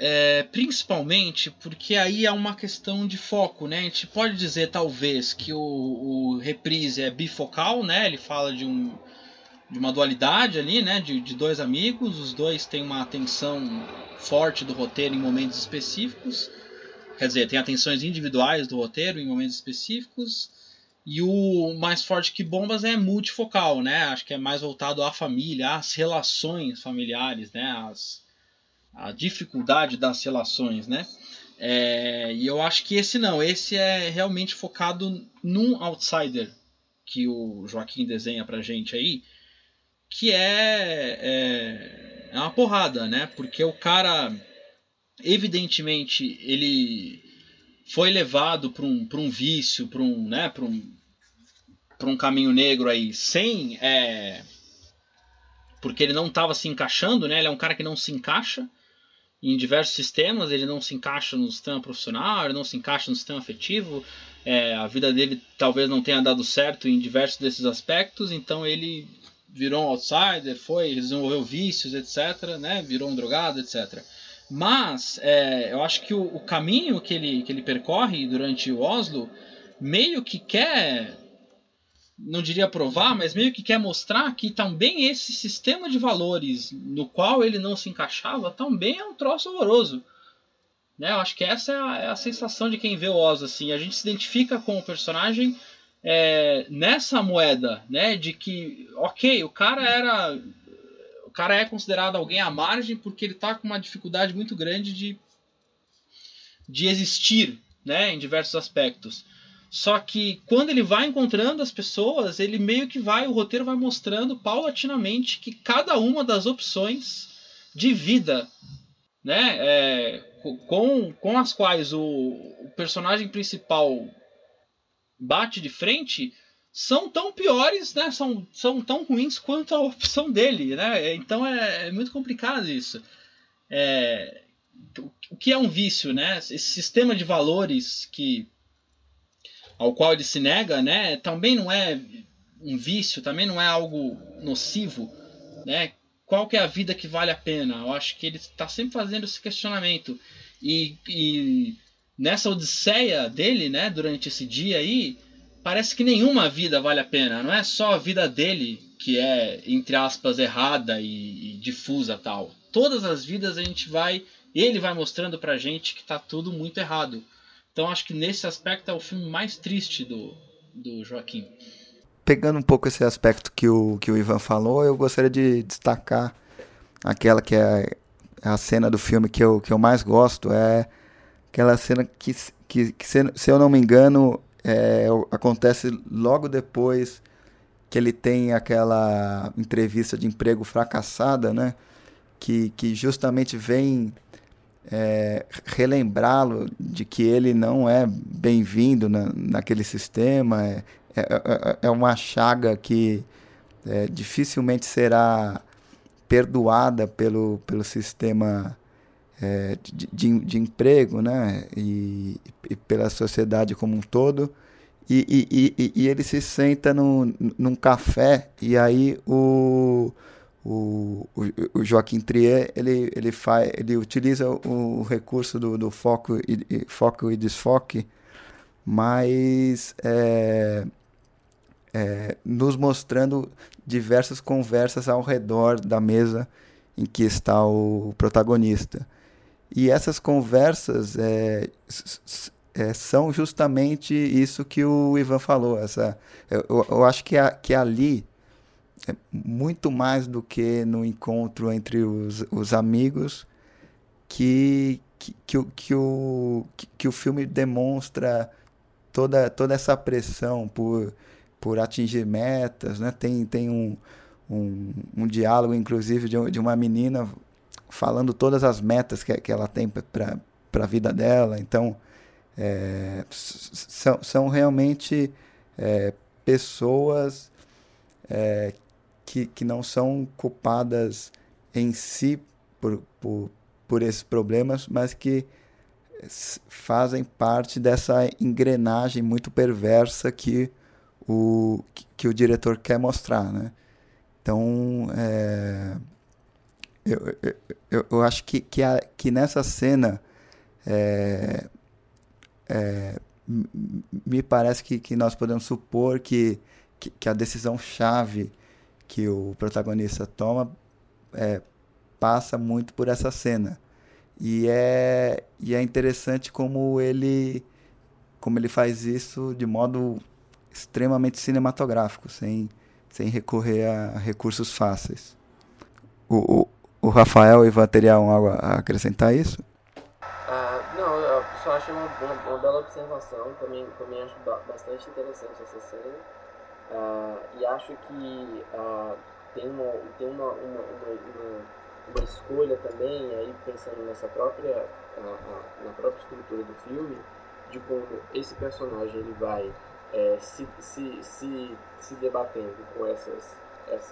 É, principalmente porque aí é uma questão de foco, né? A gente pode dizer talvez que o, o reprise é bifocal, né? Ele fala de um de uma dualidade ali, né? De, de dois amigos, os dois têm uma atenção forte do roteiro em momentos específicos. Quer dizer, tem atenções individuais do roteiro em momentos específicos. E o mais forte que bombas é multifocal, né? Acho que é mais voltado à família, às relações familiares, né? As, a dificuldade das relações, né? É, e eu acho que esse não, esse é realmente focado num outsider que o Joaquim desenha pra gente aí, que é, é, é uma porrada, né? Porque o cara, evidentemente, ele foi levado para um, um vício, para um, né, um, um caminho negro aí, sem. É, porque ele não estava se encaixando, né? Ele é um cara que não se encaixa em diversos sistemas, ele não se encaixa no sistema profissional, ele não se encaixa no sistema afetivo, é, a vida dele talvez não tenha dado certo em diversos desses aspectos, então ele virou um outsider, foi, desenvolveu vícios, etc., né? virou um drogado, etc. Mas é, eu acho que o, o, caminho que ele, que ele percorre durante o Oslo meio que quer não diria provar, mas meio que quer mostrar que também esse sistema de valores no qual ele não se encaixava também é um troço horroroso. Né? Eu acho que essa é a, é a sensação de quem vê o Oz. Assim. A gente se identifica com o personagem é, nessa moeda, né? De que, ok, o cara era. O cara é considerado alguém à margem porque ele está com uma dificuldade muito grande de, de existir né, em diversos aspectos. Só que quando ele vai encontrando as pessoas, ele meio que vai, o roteiro vai mostrando paulatinamente que cada uma das opções de vida, né, é, com, com as quais o, o personagem principal bate de frente, são tão piores, né? São, são tão ruins quanto a opção dele, né? Então é, é muito complicado isso. É, o que é um vício, né? Esse sistema de valores que ao qual ele se nega, né, também não é um vício, também não é algo nocivo, né? Qual que é a vida que vale a pena? Eu acho que ele está sempre fazendo esse questionamento e, e nessa odisseia dele, né, durante esse dia aí, parece que nenhuma vida vale a pena. Não é só a vida dele que é entre aspas errada e, e difusa tal. Todas as vidas a gente vai, ele vai mostrando pra gente que tá tudo muito errado. Então acho que nesse aspecto é o filme mais triste do, do Joaquim. Pegando um pouco esse aspecto que o, que o Ivan falou, eu gostaria de destacar aquela que é a cena do filme que eu, que eu mais gosto, é aquela cena que, que, que se, se, eu não me engano, é, acontece logo depois que ele tem aquela entrevista de emprego fracassada, né? Que, que justamente vem é, relembrá-lo de que ele não é bem-vindo na, naquele sistema, é, é, é, é uma chaga que é, dificilmente será perdoada pelo, pelo sistema é, de, de, de, emprego né? E, e, pela sociedade como um todo. E, e, e, ele se senta no, num café e aí o o, o, Joaquim Trier ele, ele, faz, ele utiliza o, recurso do, do foco, e, foco e desfoque, mas é, é, nos mostrando diversas conversas ao redor da mesa em que está o protagonista. E essas conversas é, é, são justamente isso que o Ivan falou. Essa, eu, eu acho que, a, que ali muito mais do que no encontro entre os, os amigos que, que, que, o, que, o, que o filme demonstra toda, toda essa pressão por, por atingir metas. Né? Tem, tem um, um, um diálogo, inclusive, de, de uma menina falando todas as metas que, que ela tem para a vida dela. Então, é, são, são realmente é, pessoas é, que, que não são culpadas em si por, por, por esses problemas, mas que fazem parte dessa engrenagem muito perversa que o, que, o diretor quer mostrar, né? Então, é, eu, eu, eu acho que, que, a, que nessa cena é, é, me parece que, que nós podemos supor que, que, que a decisão chave que o protagonista toma é, passa muito por essa cena. E é, e é interessante como ele, como ele faz isso de modo extremamente cinematográfico, sem, sem recorrer a recursos fáceis. O, o, o Rafael e Ivan teriam algo a acrescentar isso? Ah, não, eu só uma, uma, uma, bela observação, também, também acho bastante interessante essa cena. Ah, e acho que ah, tem, uma, tem uma, uma, uma, uma, escolha também, aí pensando nessa própria, na própria estrutura do filme, de como esse personagem ele vai é, se, se, se, se debatendo com essas,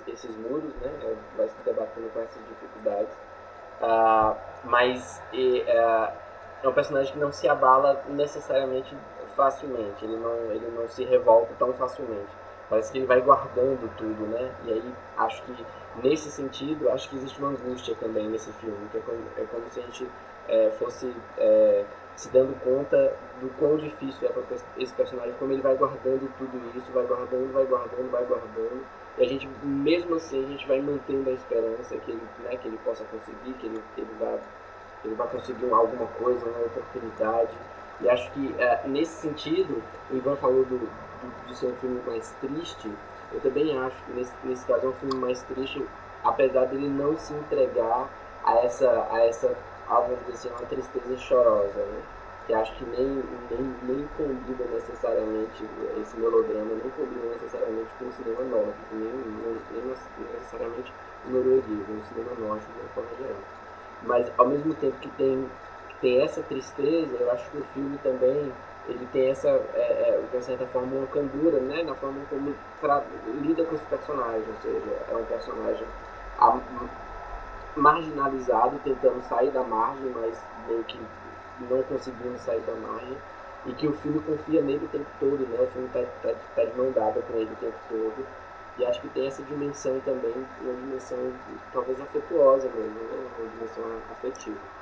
esses muros, né? É, vai se debatendo com essas dificuldades. Uh, mas e, uh, é um personagem que não se abala necessariamente facilmente, ele não, ele não se revolta tão facilmente. Parece que ele vai guardando tudo, né? E aí acho que nesse sentido, acho que existe uma angústia também nesse filme, que é como, é como se a gente é, fosse é, se dando conta do quão difícil é para esse personagem, como ele vai guardando tudo isso, vai guardando, vai guardando, vai guardando. E a gente, mesmo assim, a gente vai mantendo a esperança que ele, né, que ele possa conseguir, que ele, que ele, que ele conseguir alguma coisa, uma oportunidade. E acho que, é, nesse sentido, o Ivan falou do, de ser um filme mais triste, eu também acho que nesse, nesse caso é um filme mais triste, apesar dele não se entregar a essa, a essa a, vamos dizer assim, uma tristeza chorosa, né? Que acho que nem, nem, nem combina necessariamente, esse melodrama nem combina necessariamente com o cinema nórdico, nem, nem, nem necessariamente norueguês, o cinema nórdico de uma forma geral. Mas ao mesmo tempo que tem, que tem essa tristeza, eu acho que o filme também ele tem essa, é, é, de certa forma, uma candura, né? Na forma como lida com esse personagem, ou seja, é um personagem marginalizado, tentando sair da margem, mas meio que não conseguindo sair da margem. E que o filme confia nele o tempo todo, né? O filme tá, tá, tá de mão dada com ele o tempo todo. E acho que tem essa dimensão também, uma dimensão talvez afetuosa mesmo, né? Uma dimensão afetiva.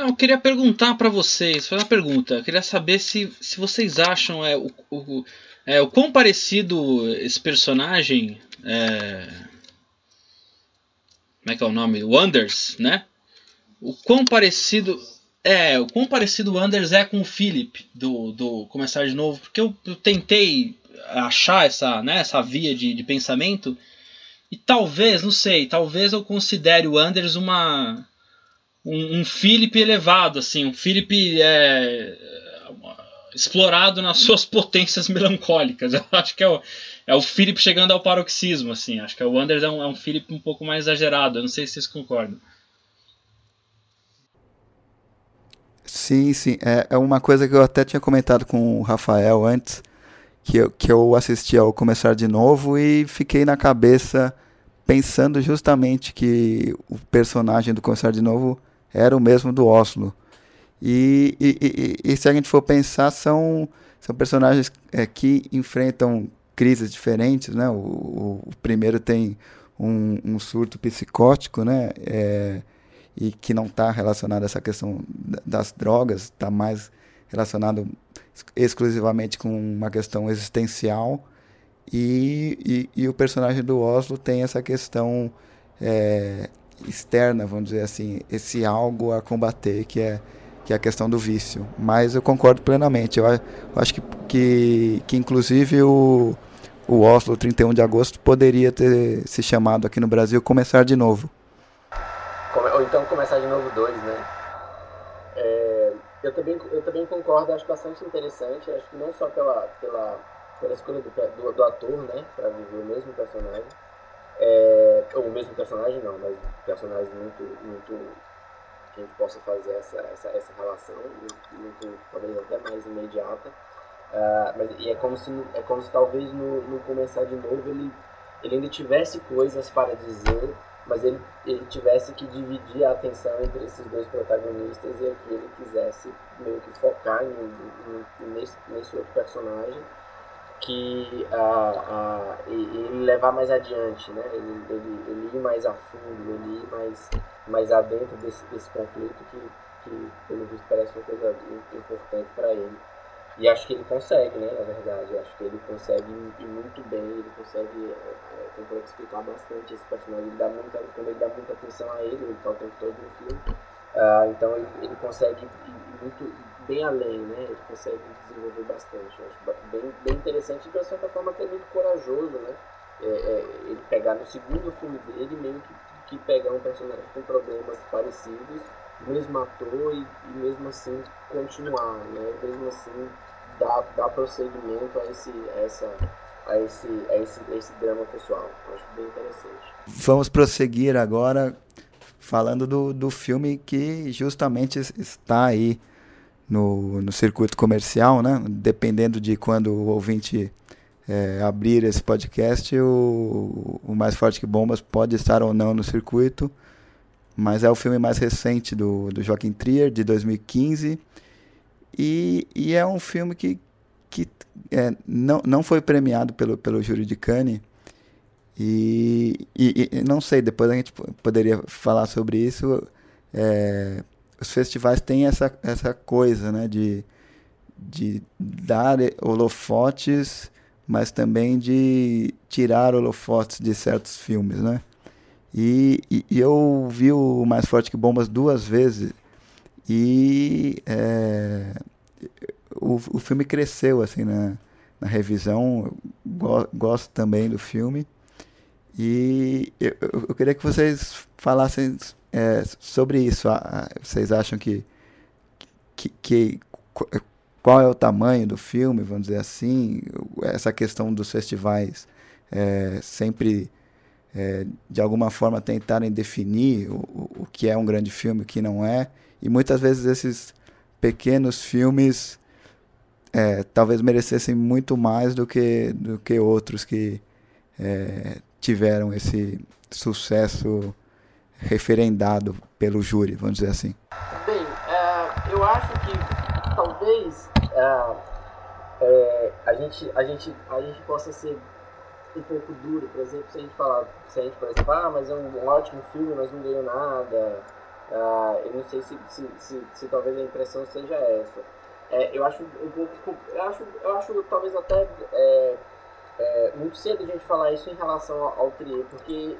Não, eu queria perguntar para vocês, fazer uma pergunta. Eu queria saber se, se vocês acham é, o, o, é, o quão parecido esse personagem é, como é que é o nome? O Anders, né? O quão parecido. É, o quão parecido o Anders é com o Philip do, do Começar de Novo, porque eu, eu tentei achar essa, né, essa via de, de pensamento e talvez, não sei, talvez eu considere o Anders uma um, um Philip elevado, assim, um Philip é, explorado nas suas potências melancólicas. Eu acho que é o, é o Philip chegando ao paroxismo, assim. Acho que o Anders é um, é um Philip um pouco mais exagerado. Eu não sei se vocês concordam. Sim, sim. É, é uma coisa que eu até tinha comentado com o Rafael antes, que eu, que eu assisti ao começar de novo e fiquei na cabeça pensando justamente que o personagem do começar de novo era o mesmo do Oslo. E, e, e, e se a gente for pensar, são, são personagens é, que enfrentam crises diferentes, né? O, o, o primeiro tem um, um, surto psicótico, né? É, e que não está relacionado a essa questão das drogas, está mais relacionado exclusivamente com uma questão existencial. E, e, e, o personagem do Oslo tem essa questão é, externa, vamos dizer assim, esse algo a combater, que é, que é a questão do vício. Mas eu concordo plenamente. Eu, eu acho que, que, que inclusive o, o Oslo 31 de agosto poderia ter se chamado aqui no Brasil Começar de Novo. Ou então Começar de Novo 2, né? É, eu, também, eu também concordo, acho bastante interessante, acho que não só pela, pela, pela escolha do, do, do ator, né, para viver o mesmo personagem, é, ou o mesmo personagem não, mas personagem muito, muito que a gente possa fazer essa, essa, essa relação, muito, muito, talvez até mais imediata, Uh, mas, e é como se, é como se talvez no, no começar de novo ele, ele ainda tivesse coisas para dizer, mas ele, ele tivesse que dividir a atenção entre esses dois protagonistas e aqui ele quisesse meio que focar em, em, nesse, nesse outro personagem. Que ele levar mais adiante, né? Ele, ele, ele ir mais a fundo, ele ir mais, mais adentro desse, desse conflito que, que, pelo visto, parece uma coisa importante para ele. E acho que ele consegue, né, na verdade. Acho que ele consegue ir muito bem, ele consegue é, é, complexificar bastante esse personagem. Ele dá muita, quando ele dá muita atenção a ele, ele está o tempo todo no filme. Uh, então ele, ele consegue ir muito bem além, né? Ele consegue desenvolver bastante. Eu acho bem, bem interessante e de certa forma até muito corajoso, né? É, é, ele pegar no segundo filme dele meio que, que pegar um personagem com problemas parecidos, mesmo ator e, e mesmo assim continuar, né? Mesmo assim dar, dar prosseguimento a esse, a essa, a esse, a esse, a esse drama pessoal. Eu acho bem interessante. Vamos prosseguir agora falando do, do filme que justamente está aí no, no circuito comercial, né? Dependendo de quando o ouvinte é, abrir esse podcast, o, o Mais Forte que Bombas pode estar ou não no circuito, mas é o filme mais recente do, do Joaquim Trier, de 2015, e, e é um filme que, que é, não, não foi premiado pelo, pelo júri de Cannes. E, e, e, não sei, depois a gente poderia falar sobre isso. É, os festivais têm essa, essa coisa né, de, de dar holofotes, mas também de tirar holofotes de certos filmes. Né? E, e, e eu vi o Mais Forte que Bombas duas vezes e é, o, o filme cresceu assim na, na revisão. Go, gosto também do filme. E eu, eu queria que vocês falassem é, sobre isso. Vocês acham que, que, que, qual é o tamanho do filme, vamos dizer assim? Essa questão dos festivais é, sempre é, de alguma forma tentarem definir o, o que é um grande filme, o que não é. E muitas vezes esses pequenos filmes é, talvez merecessem muito mais do que, do que outros que é, tiveram esse sucesso referendado pelo júri, vamos dizer assim. Bem, é, eu acho que talvez é, é, a, gente, a, gente, a gente possa ser um pouco duro, por exemplo, se a gente falar, se a gente, por ah, mas é um ótimo filme, mas não ganhou nada, Uh, eu não sei se, se, se, se, talvez a impressão seja essa. É, eu acho um pouco. Eu acho, eu acho talvez até é, é, muito cedo a gente falar isso em relação ao, ao Trier, porque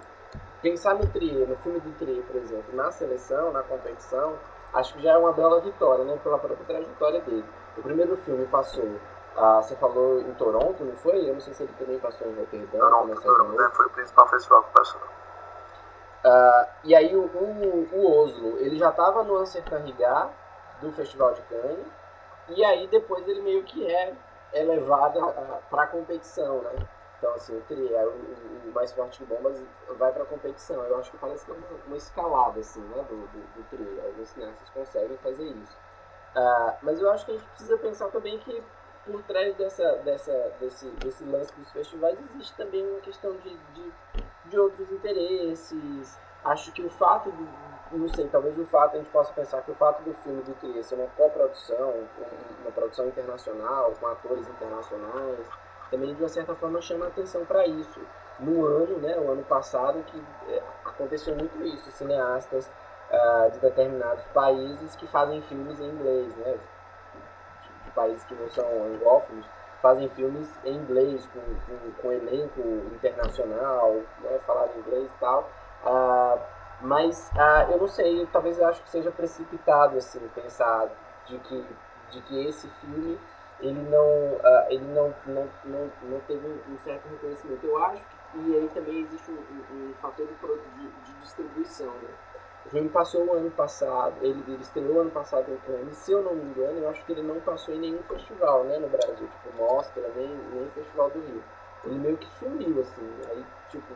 pensar no Trier, no filme do Trier, por exemplo, na seleção, na competição, acho que já é uma bela vitória, né? Pela própria trajetória dele. O primeiro filme passou. Ah, você falou em Toronto, não foi? Eu não sei se ele também passou em Roterdã. Não, não, não, foi o principal festival que passou. Uh, e aí o, o, o, Oslo, ele já estava no Ansertanrigar do Festival de Cannes, e aí depois ele meio que é elevado para a competição, né? Então, assim, o tri, é o, o, mais forte de bombas vai para competição. Eu acho que parece que é uma, uma escalada, assim, né, do, do, do tri. Alguns cineastas conseguem fazer isso. Uh, mas eu acho que a gente precisa pensar também que por trás dessa, dessa, desse, desse lance dos festivais existe também uma questão de, de de outros interesses. Acho que o fato do. Não sei, talvez o fato, a gente possa pensar que o fato do filme do ter ser uma coprodução, uma produção internacional, com atores internacionais, também de uma certa forma chama atenção para isso. No ano, né, o ano passado, que é, aconteceu muito isso, cineastas uh, de determinados países que fazem filmes em inglês, né, de, países que não são anglófonos, fazem filmes em inglês, com, com, com elenco internacional, né, falado inglês e tal. Uh, mas uh, eu não sei, talvez eu acho que seja precipitado assim pensar de que, de que esse filme ele não, uh, ele não, não, não, não teve um certo reconhecimento. Eu acho que e aí também existe um, um, um fator de, de, distribuição, né? O filme passou o ano passado, ele, ele estreou ano passado em Cannes, se eu não me engano, eu acho que ele não passou em nenhum festival, né, no Brasil, tipo Mostra, nem, nem Festival do Rio. Ele meio que sumiu, assim, aí, tipo,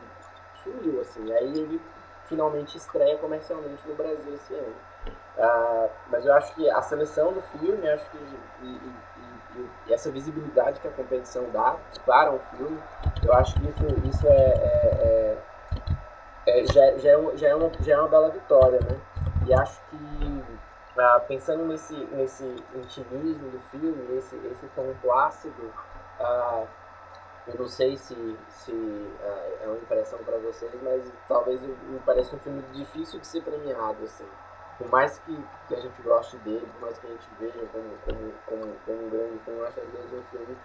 sumiu, assim, aí ele finalmente estreia comercialmente no Brasil esse ano. Uh, mas eu acho que a seleção do filme, acho que e, e, e, essa visibilidade que a competição dá para um filme, eu acho que isso, isso é, é, é é, já, já, é, já, é uma, já é uma bela vitória, né? E acho que, ah, pensando nesse, nesse intimismo do filme, esse, esse tom plácido, ah, eu não sei se, se uh, é uma impressão para vocês, mas talvez me pareça um filme difícil de ser premiado, assim. Por mais que, que a gente goste dele, por mais que a gente veja como, como, como, como um grande filme, eu acho às vezes um filme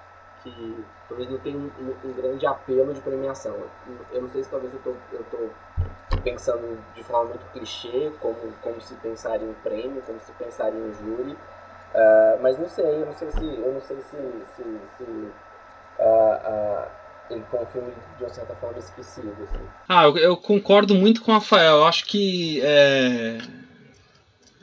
que talvez não tenha um, um, um, grande apelo de premiação. Eu não sei se talvez eu tô, eu tô pensando de forma muito clichê, como, como se pensaria um prêmio, como se pensaria um júri, uh, mas não sei, eu não sei se, eu não sei se, se, se uh, uh, ele foi um filme de uma certa forma esquecido. Assim. Ah, eu, eu, concordo muito com o Rafael. Eu acho que é...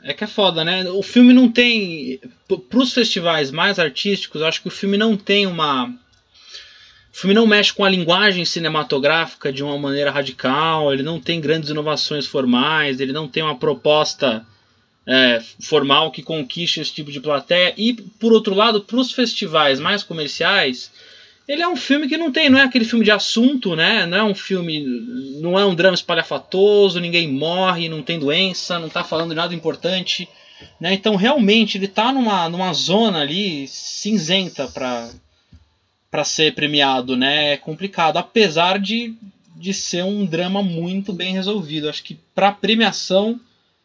é que é foda, né? O filme não tem. Para os festivais mais artísticos, eu acho que o filme não tem uma. O filme não mexe com a linguagem cinematográfica de uma maneira radical, ele não tem grandes inovações formais, ele não tem uma proposta é, formal que conquiste esse tipo de plateia. E, por outro lado, para os festivais mais comerciais, ele é um filme que não tem, não é aquele filme de assunto, né? Não é um filme, não é um drama espalhafatoso, ninguém morre, não tem doença, não está falando de nada importante, né? Então realmente ele está numa, numa zona ali cinzenta para para ser premiado, né? É complicado, apesar de, de ser um drama muito bem resolvido. Acho que para premiação,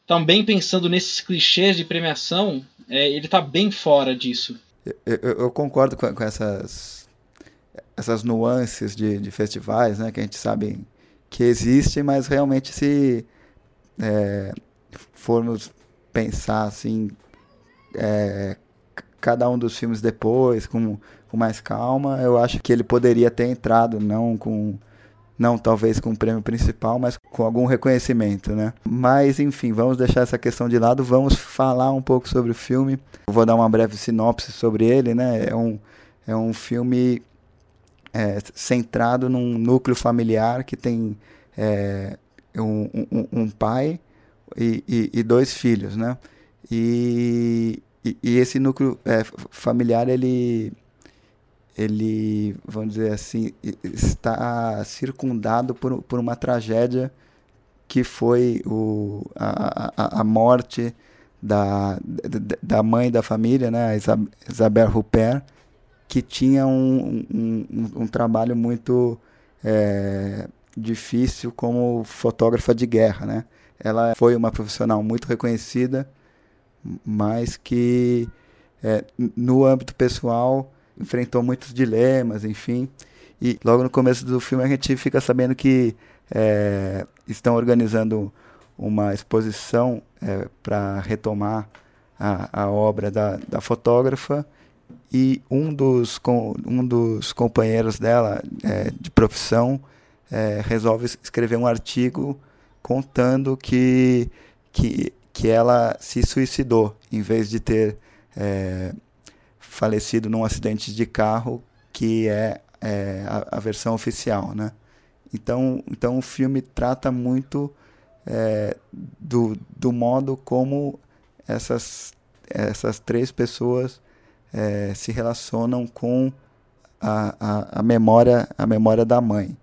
também pensando nesses clichês de premiação, é, ele está bem fora disso. Eu, eu, eu concordo com, com essas essas nuances de, de festivais, né, que a gente sabe que existem, mas realmente se é, formos pensar assim, é, cada um dos filmes depois, com, com mais calma, eu acho que ele poderia ter entrado, não com não talvez com o prêmio principal, mas com algum reconhecimento, né? Mas enfim, vamos deixar essa questão de lado, vamos falar um pouco sobre o filme. Vou dar uma breve sinopse sobre ele, né? É um, é um filme é, centrado num núcleo familiar que tem é, um, um, um, pai e, e, e, dois filhos, né? E, e, esse núcleo é, familiar, ele, ele, vamos dizer assim, está circundado por, por uma tragédia que foi o, a, a, a morte da, da mãe da família, né, Isabel Rupert, que tinha um, um, um trabalho muito é, difícil como fotógrafa de guerra, né? Ela foi uma profissional muito reconhecida, mas que é, no âmbito pessoal enfrentou muitos dilemas, enfim. E logo no começo do filme a gente fica sabendo que é, estão organizando uma exposição é, para retomar a, a obra da, da fotógrafa e um dos, um dos companheiros dela é, de profissão é, resolve escrever um artigo contando que, que, que ela se suicidou em vez de ter é, falecido num acidente de carro que é, é a, a, versão oficial, né? Então, então o filme trata muito é, do, do modo como essas, essas três pessoas é, se relacionam com a, a, a, memória, a memória da mãe.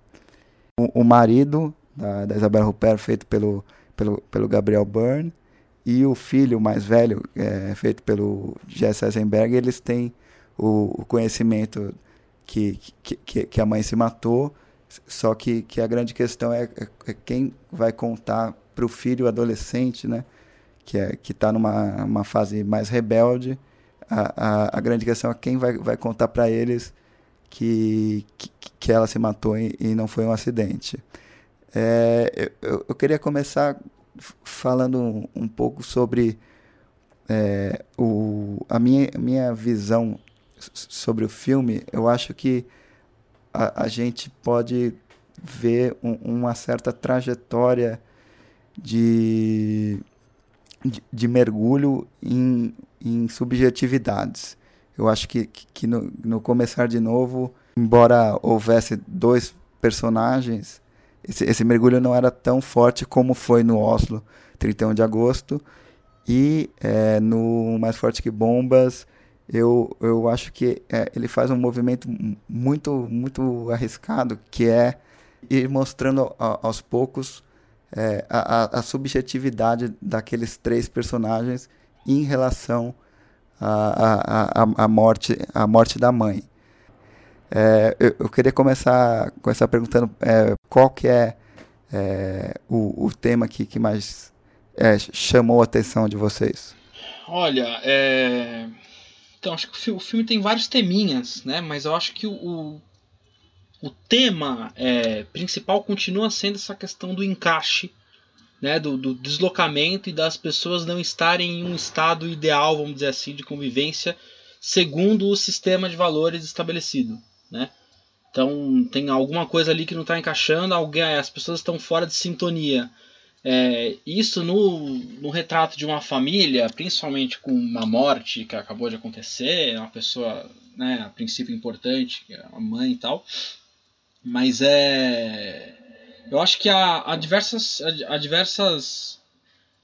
O, o marido da, da Isabel Rupert, feito pelo, pelo, pelo Gabriel Byrne, e o filho mais velho, é, feito pelo Jesse Eisenberg, eles têm o, o conhecimento que, que, que, a mãe se matou, só que, que a grande questão é, é, é quem vai contar para o filho adolescente, né, que é, está numa uma fase mais rebelde, a, a, grande questão é quem vai, vai contar para eles que, que, que, ela se matou e, e não foi um acidente. É, eu, eu queria começar falando um, um pouco sobre é, o, a minha, minha visão sobre o filme. Eu acho que a, a gente pode ver um, uma certa trajetória de, de, de mergulho em em subjetividades. Eu acho que, que, no, no, Começar de Novo, embora houvesse dois personagens, esse, esse, mergulho não era tão forte como foi no Oslo, 31 de agosto. E é, no Mais Forte que Bombas, eu, eu acho que é, ele faz um movimento muito, muito arriscado, que é ir mostrando a, aos poucos é, a, a, subjetividade daqueles três personagens em relação à, à, à, morte, à morte da mãe. É, eu, eu, queria começar, começar perguntando é, qual que é, é o, o, tema que, que mais é, chamou a atenção de vocês. Olha, é, então acho que o filme tem vários teminhas, né? Mas eu acho que o, o, tema é, principal continua sendo essa questão do encaixe, né? Do, do deslocamento e das pessoas não estarem em um estado ideal, vamos dizer assim, de convivência segundo o sistema de valores estabelecido, né? Então tem alguma coisa ali que não está encaixando, alguém, as pessoas estão fora de sintonia. É, isso no, no retrato de uma família, principalmente com uma morte que acabou de acontecer, uma pessoa, né, a princípio importante, é a mãe e tal. Mas é. Eu acho que há, há diversas. Há diversas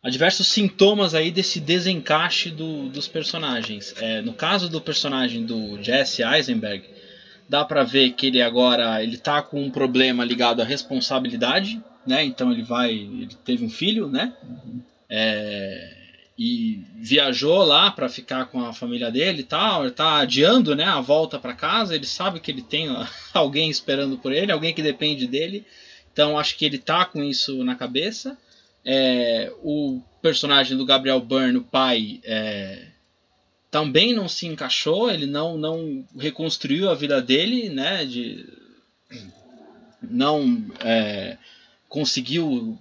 há diversos sintomas aí desse desencaixe do, dos personagens. É, no caso do personagem do Jesse Eisenberg, dá para ver que ele agora ele tá com um problema ligado à responsabilidade, né? Então ele vai, ele teve um filho, né? É, e viajou lá para ficar com a família dele e tal. Ele tá adiando, né, a volta para casa. Ele sabe que ele tem alguém esperando por ele, alguém que depende dele. Então acho que ele tá com isso na cabeça. É, o personagem do Gabriel Byrne, o pai, é, também não se encaixou, ele não, não reconstruiu a vida dele, né? De, não é, conseguiu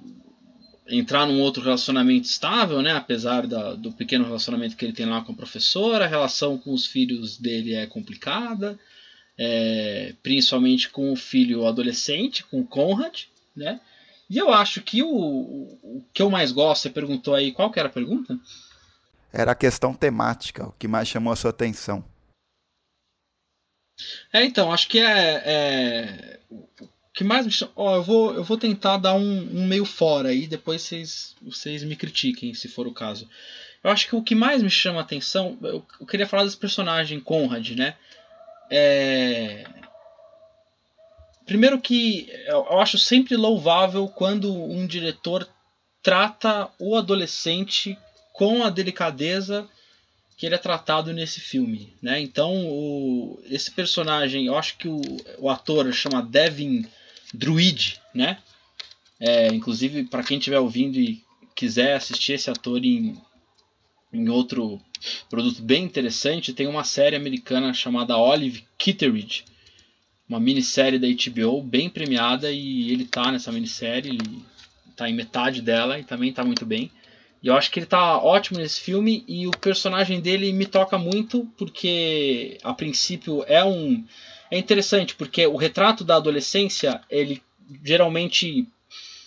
entrar num outro relacionamento estável, né? Apesar da, do pequeno relacionamento que ele tem lá com a professora, a relação com os filhos dele é complicada, é, principalmente com o filho adolescente, com o Conrad, né? E eu acho que o, o que eu mais gosto, você perguntou aí, qual que era a pergunta? Era a questão temática, o que mais chamou a sua atenção. É, então, acho que é. é que mais me chama. Ó, eu vou, eu vou tentar dar um, um meio fora aí, depois vocês, vocês me critiquem, se for o caso. Eu acho que o que mais me chama a atenção. Eu, eu queria falar desse personagem, Conrad, né? É, Primeiro que eu acho sempre louvável quando um diretor trata o adolescente com a delicadeza que ele é tratado nesse filme, né? Então, o, esse personagem, eu acho que o, o ator chama Devin Druid, né? É, inclusive, para quem estiver ouvindo e quiser assistir esse ator em, em outro produto bem interessante, tem uma série americana chamada Olive Kitteridge, uma minissérie da HBO bem premiada e ele tá nessa minissérie, tá em metade dela e também tá muito bem. E eu acho que ele tá ótimo nesse filme e o personagem dele me toca muito porque a princípio é um é interessante porque o retrato da adolescência, ele geralmente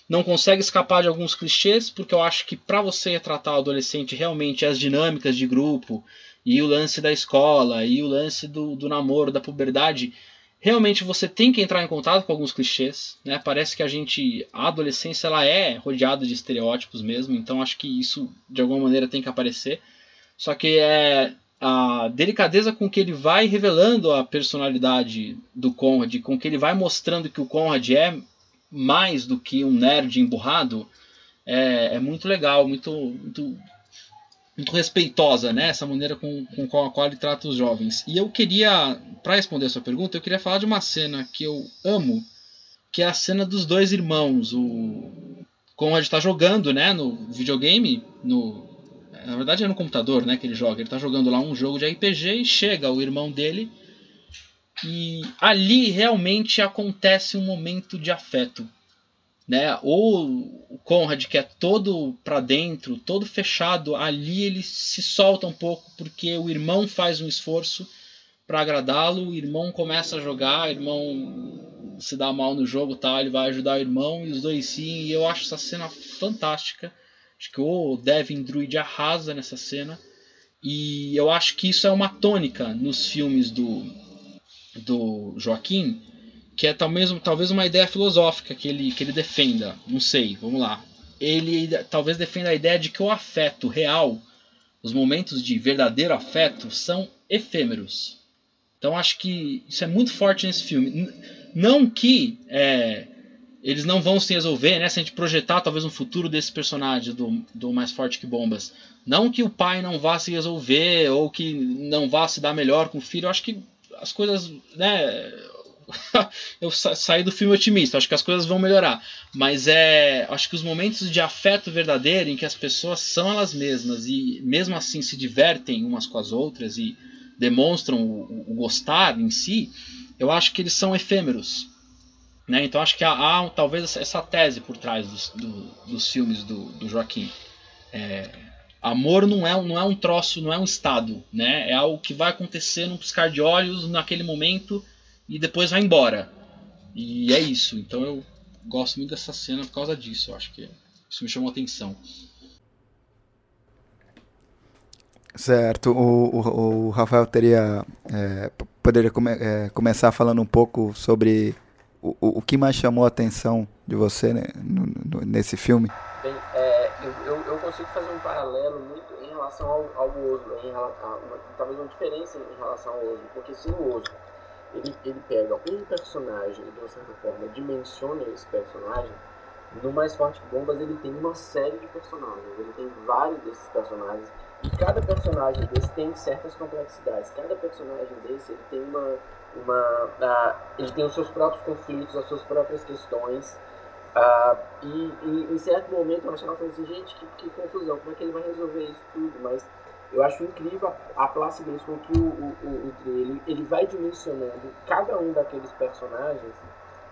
não consegue escapar de alguns clichês, porque eu acho que para você retratar o adolescente realmente as dinâmicas de grupo e o lance da escola e o lance do, do namoro, da puberdade, realmente você tem que entrar em contato com alguns clichês, né? Parece que a gente, a adolescência, ela é rodeada de estereótipos mesmo, então acho que isso de alguma maneira tem que aparecer. Só que é a delicadeza com que ele vai revelando a personalidade do Conrad, com que ele vai mostrando que o Conrad é mais do que um nerd emburrado, é, é muito legal, muito, muito muito respeitosa, né? Essa maneira com, com a qual ele trata os jovens. E eu queria, para responder a sua pergunta, eu queria falar de uma cena que eu amo, que é a cena dos dois irmãos. O Conrad está jogando, né, no videogame, no na verdade é no computador, né, que ele joga. Ele está jogando lá um jogo de RPG e chega o irmão dele e ali realmente acontece um momento de afeto né? Ou o Conrad que é todo para dentro, todo fechado, ali ele se solta um pouco porque o irmão faz um esforço para agradá-lo, o irmão começa a jogar, o irmão se dá mal no jogo, tal, ele vai ajudar o irmão e os dois sim, e eu acho essa cena fantástica. Acho que o Devin Druid arrasa nessa cena. E eu acho que isso é uma tônica nos filmes do, do Joaquim, que é talvez, talvez uma ideia filosófica que ele, que ele defenda. Não sei, vamos lá. Ele talvez defenda a ideia de que o afeto real, os momentos de verdadeiro afeto, são efêmeros. Então acho que isso é muito forte nesse filme. Não que é, eles não vão se resolver, né? Se a gente projetar talvez um futuro desse personagem do, do Mais Forte que Bombas. Não que o pai não vá se resolver ou que não vá se dar melhor com o filho. Eu acho que as coisas, né? eu saí do filme otimista, acho que as coisas vão melhorar. Mas é. Acho que os momentos de afeto verdadeiro em que as pessoas são elas mesmas e mesmo assim se divertem umas com as outras e demonstram o, o gostar em si, eu acho que eles são efêmeros. Né? Então acho que há, há talvez essa tese por trás dos, do, dos filmes do, do Joaquim. É, amor não é, não é um troço, não é um estado, né? É algo que vai acontecer num piscar de olhos naquele momento e depois vai embora. E é isso. Então eu gosto muito dessa cena por causa disso. Eu acho que isso me chamou atenção. Certo. O, o, o Rafael teria é, poderia come, é, começar falando um pouco sobre o, o, que mais chamou a atenção de você né, no, no, nesse filme. Bem, é, eu, eu, consigo fazer um paralelo muito em relação ao, ao Oslo, em relação, uma, talvez uma diferença em relação ao Oslo, porque se o Oslo ele, ele pega um personagem e de uma certa forma dimensiona esse personagem, no Mais Forte que Bombas ele tem uma série de personagens, ele tem vários desses personagens e cada personagem desse tem certas complexidades. Cada personagem desse ele tem uma, uma uh, ele tem os seus próprios conflitos, as suas próprias questões. Uh, e, e, em certo momento eu achava assim, gente, que, que confusão, como é que ele vai resolver isso tudo? Mas eu acho incrível a placidez com que o, o, o, ele, ele vai dimensionando cada um daqueles personagens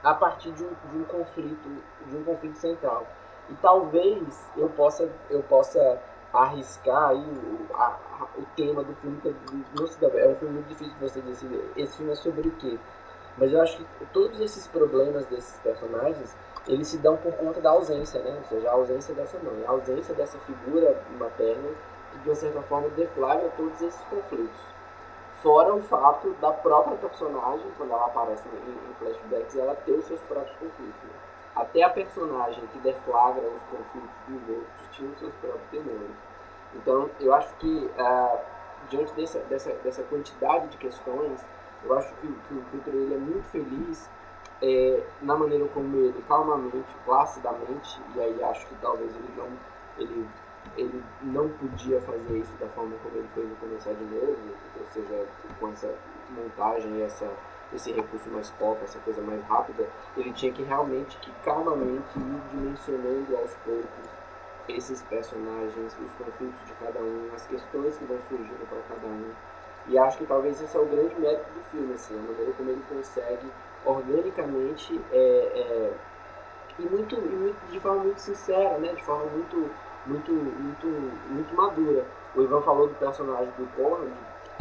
a partir de um, de um conflito de um conflito central e talvez eu possa eu possa arriscar aí o, a, o tema do filme que é um filme muito difícil de você decidir esse filme é sobre o quê mas eu acho que todos esses problemas desses personagens eles se dão por conta da ausência né ou seja a ausência dessa mãe a ausência dessa figura materna que de uma certa forma deflagra todos esses conflitos. Fora o fato da própria personagem, quando ela aparece em, em flashbacks, ela ter os seus próprios conflitos. Né? Até a personagem que deflagra os conflitos dos outros tinha os seus próprios demônios. Então, eu acho que, uh, diante dessa, dessa, dessa quantidade de questões, eu acho que, que o Peter ele é muito feliz é, na maneira como ele, calmamente, placidamente, e aí acho que talvez ele não ele ele não podia fazer isso da forma como ele fez no começar de novo, ou seja, com essa montagem e essa, esse recurso mais pop, essa coisa mais rápida, ele tinha que realmente, que calmamente ir dimensionando aos poucos esses personagens, os conflitos de cada um, as questões que vão surgindo para cada um. E acho que talvez esse é o grande mérito do filme, assim, a maneira como ele consegue organicamente é, é, e, muito, e muito, de forma muito sincera, né, de forma muito muito, muito, muito madura. O Ivan falou do personagem do Conrad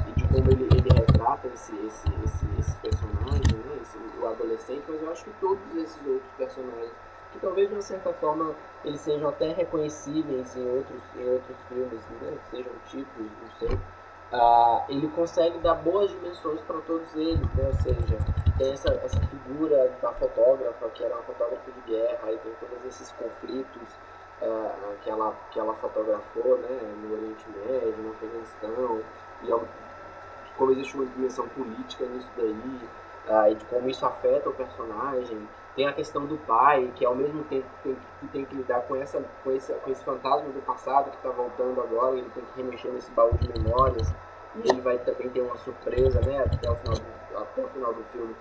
e de como ele, ele retrata esse, esse, esse, esse personagem, né? esse, o adolescente, mas eu acho que todos esses outros personagens, que talvez de uma certa forma eles sejam até reconhecíveis em outros, em outros filmes, né? sejam tipos, não sei. Uh, ele consegue dar boas dimensões para todos eles, né? ou seja, tem essa, essa figura da fotógrafa, que era uma fotógrafa de guerra, e tem todos esses conflitos, é, que, ela, que ela fotografou né, no Oriente Médio, no Afeganistão, e é como existe uma dimensão política nisso daí, é, e de como isso afeta o personagem. Tem a questão do pai, que ao mesmo tempo tem, que tem que lidar com, essa, com, esse, com esse fantasma do passado que está voltando agora, ele tem que remexer nesse baú de memórias, e ele vai também ter uma surpresa né, até, o final do, até o final do filme,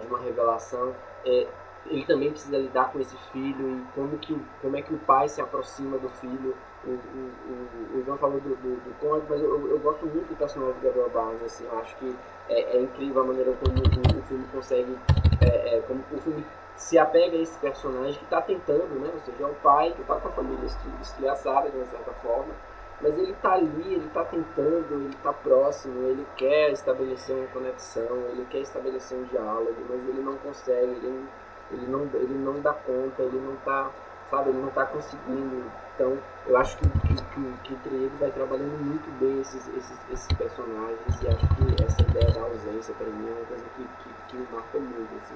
de uma revelação. É, ele também precisa lidar com esse filho e como, que, como é que o pai se aproxima do filho. O, o, o, João falou do, do, do Conrad, mas eu, eu, gosto muito do personagem do Gabriel Barnes, assim, eu acho que é, é incrível a maneira como o, o filme consegue, é, é, como o filme se apega a esse personagem que está tentando, né, ou seja, é o pai que está com a família estilhaçada de uma certa forma, mas ele está ali, ele está tentando, ele está próximo, ele quer estabelecer uma conexão, ele quer estabelecer um diálogo, mas ele não consegue, ele ele não, ele não dá conta, ele não tá, sabe, ele não tá conseguindo. Então, eu acho que, que, que, que ele vai trabalhando muito bem esses, esses, esses personagens e acho que essa ideia da ausência para mim é uma coisa que, que, que me muito, assim.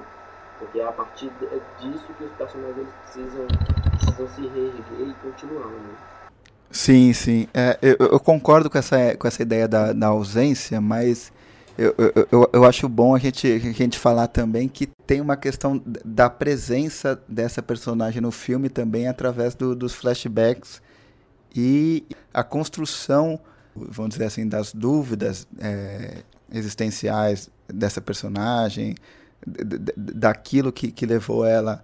Porque é a partir disso que os personagens eles precisam, precisam se reerguer e continuar, né? Sim, sim. É, eu, eu, concordo com essa, com essa ideia da, da ausência, mas eu, eu, eu acho bom a gente, a gente falar também que tem uma questão da presença dessa personagem no filme também através do, dos flashbacks e a construção, vamos dizer assim, das dúvidas é, existenciais dessa personagem, daquilo que, que levou ela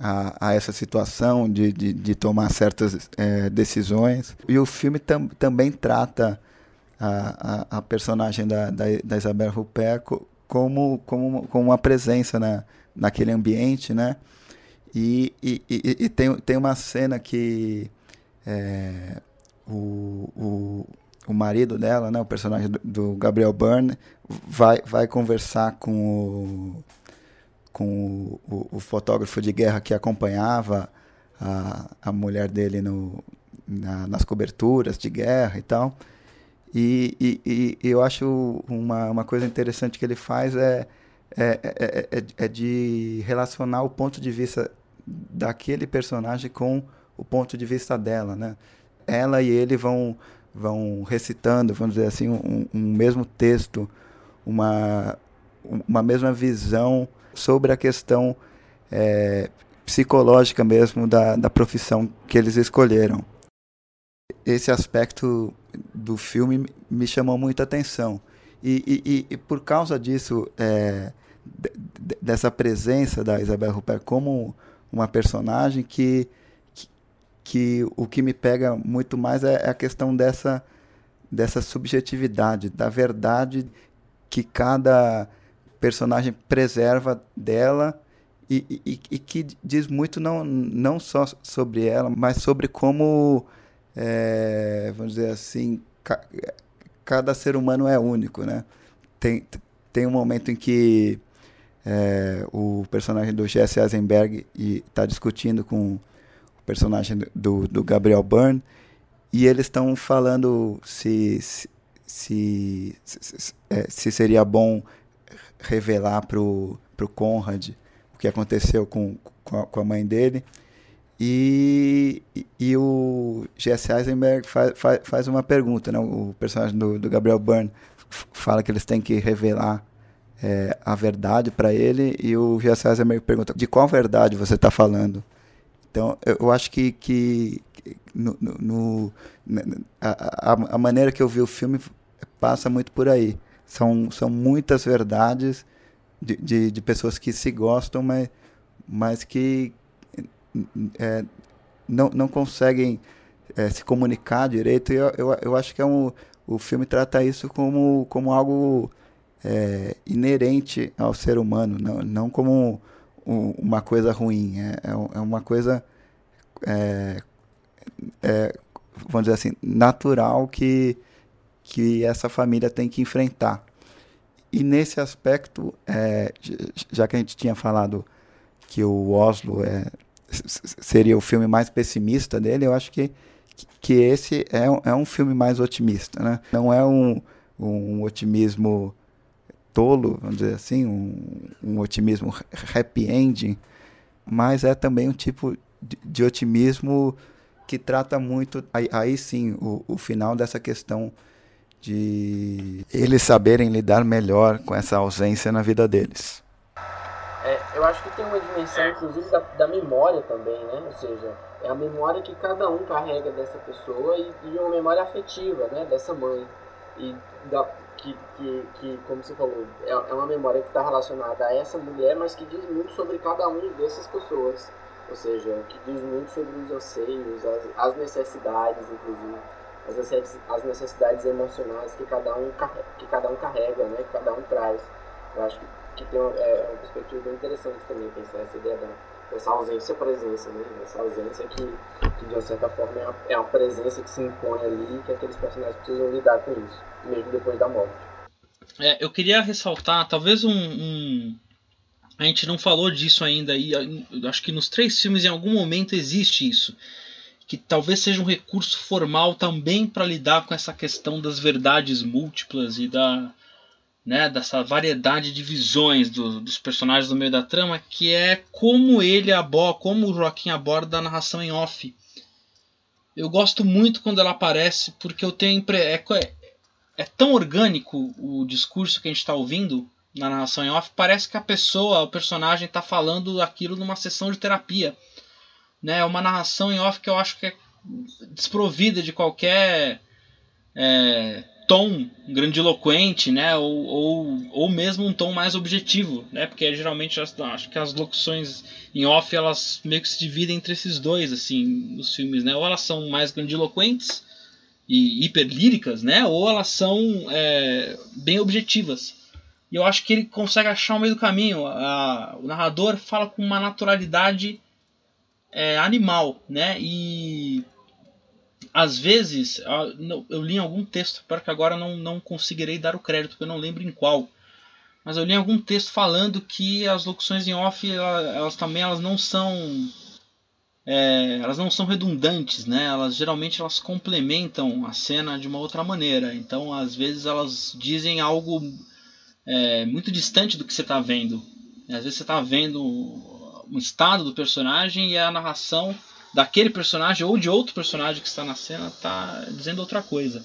a, a essa situação de, de, de tomar certas é, decisões. E o filme tam, também trata a, a, a personagem da, da, da Isabelle Huppert como, como, como uma presença na, naquele ambiente, né? E, e, e, e tem, tem uma cena que é, o, o, o marido dela, né, o personagem do, do, Gabriel Byrne, vai, vai conversar com o, com o, o, fotógrafo de guerra que acompanhava a, a mulher dele no, na, nas coberturas de guerra e tal. E, e, e, eu acho uma, uma coisa interessante que ele faz é, é, é, é, é de relacionar o ponto de vista daquele personagem com o ponto de vista dela, né? Ela e ele vão vão recitando, vamos dizer assim, um, um mesmo texto, uma uma mesma visão sobre a questão é, psicológica mesmo da, da profissão que eles escolheram. Esse aspecto do filme me chamou muita atenção. E, e, e por causa disso, é, dessa presença da Isabel Rupert como uma personagem que, que, que, o que me pega muito mais é, a questão dessa, dessa subjetividade, da verdade que cada personagem preserva dela e, e, e, que diz muito não, não só sobre ela, mas sobre como, é, vamos dizer assim, ca, cada ser humano é único, né? Tem, tem um momento em que é, o personagem do Jesse Eisenberg está discutindo com o personagem do, do Gabriel Byrne e eles estão falando se se, se, se, é, se seria bom revelar para o Conrad o que aconteceu com, com a, com, a, mãe dele. E, e, o Jesse Eisenberg faz, faz, faz, uma pergunta, né? o personagem do, do Gabriel Byrne fala que eles têm que revelar é, a verdade para ele e o Jesse Eisenberg pergunta de qual verdade você está falando. Então, eu acho que, que no, no, a, a, maneira que eu vi o filme passa muito por aí. São, são muitas verdades de, de, de pessoas que se gostam, mas, mas que é, não, não conseguem é, se comunicar direito. E eu, eu, eu acho que é um, o filme trata isso como, como algo é, inerente ao ser humano, não, não como um, uma coisa ruim. É, é, é uma coisa, é, é, vamos dizer assim, natural que que essa família tem que enfrentar. E nesse aspecto, já que a gente tinha falado que o Oslo é, seria o filme mais pessimista dele, eu acho que, que esse é, um, é um filme mais otimista. Né? Não é um, um otimismo tolo, vamos dizer assim, um, um otimismo happy ending, mas é também um tipo de, de otimismo que trata muito, aí, aí sim, o, o final dessa questão de eles saberem lidar melhor com essa ausência na vida deles. É, eu acho que tem uma dimensão, inclusive, da, da, memória também, né? Ou seja, é a memória que cada um carrega dessa pessoa e, e uma memória afetiva, né? Dessa mãe. E da, que, que, que, como você falou, é, é uma memória que está relacionada a essa mulher, mas que diz muito sobre cada um dessas pessoas. Ou seja, que diz muito sobre os anseios, as, as necessidades, inclusive as necessidades emocionais que cada um carrega, que cada um carrega, né, que cada um traz. Eu acho que, que tem uma, é, uma perspectiva bem interessante também pensar essa ideia da, dessa ausência presença, né, essa ausência que, que de uma certa forma é uma, é uma presença que se impõe ali e que aqueles personagens precisam lidar com isso, mesmo depois da morte. É, eu queria ressaltar talvez um, um, a gente não falou disso ainda e acho que nos três filmes em algum momento existe isso que talvez seja um recurso formal também para lidar com essa questão das verdades múltiplas e da né, dessa variedade de visões do, dos personagens no meio da trama, que é como ele aborda, como o Joaquim aborda a narração em off. Eu gosto muito quando ela aparece, porque eu tenho é, é, tão orgânico o discurso que a gente está ouvindo na narração em off, parece que a pessoa, o personagem está falando aquilo numa sessão de terapia né? É uma narração em off que eu acho que é desprovida de qualquer é, tom grandiloquente, né? Ou, ou, ou mesmo um tom mais objetivo, né? Porque geralmente acho que as locuções em off elas meio que se dividem entre esses dois, assim, nos filmes, né? Ou elas são mais grandiloquentes e hiperlíricas, né? Ou elas são é, bem objetivas. E eu acho que ele consegue achar o meio do caminho. A, o narrador fala com uma naturalidade é, animal, né? E às vezes, eu li em algum texto, para que agora não, não conseguirei dar o crédito, porque eu não lembro em qual. Mas eu li em algum texto falando que as locuções em off, elas, também elas não são é, elas não são redundantes, né? Elas geralmente elas complementam a cena de uma outra maneira. Então, às vezes elas dizem algo é, muito distante do que você está vendo. Às vezes você está vendo um estado do personagem e a narração daquele personagem ou de outro personagem que está na cena está dizendo outra coisa.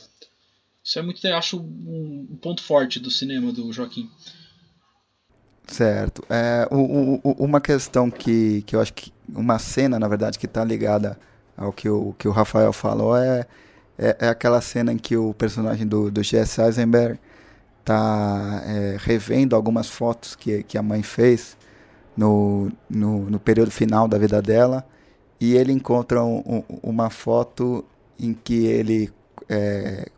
Isso é muito, eu acho, um ponto forte do cinema do Joaquim. Certo. É, o, o, uma questão que, que eu acho que. Uma cena, na verdade, que está ligada ao que o, que o Rafael falou é, é, é aquela cena em que o personagem do, do Jesse Eisenberg está é, revendo algumas fotos que, que a mãe fez no, no, no período final da vida dela e ele encontra um, um, uma foto em que ele, é,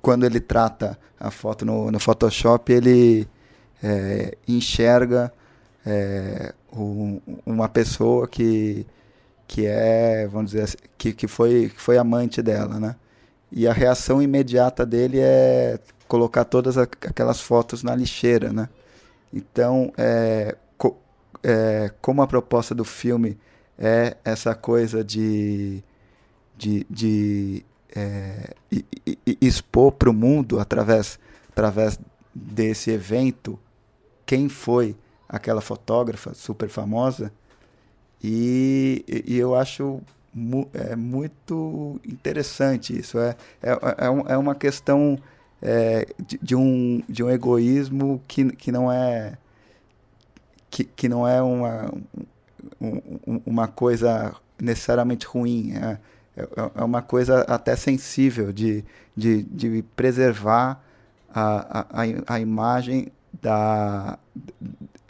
quando ele trata a foto no, no Photoshop, ele é, enxerga é, um, uma pessoa que, que é, vamos dizer assim, que, que, foi, que foi amante dela, né? E a reação imediata dele é colocar todas aquelas fotos na lixeira, né? Então, é, co, é, como a proposta do filme é essa coisa de, de, de é, expor para o mundo, através, através desse evento, quem foi aquela fotógrafa super famosa. E, e eu acho mu é muito interessante isso. É, é, é, é uma questão é, de, de, um, de um egoísmo que, que não é que, que não é uma, um, uma coisa necessariamente ruim. É, é, é, uma coisa até sensível de, de, de preservar a, a, a imagem da,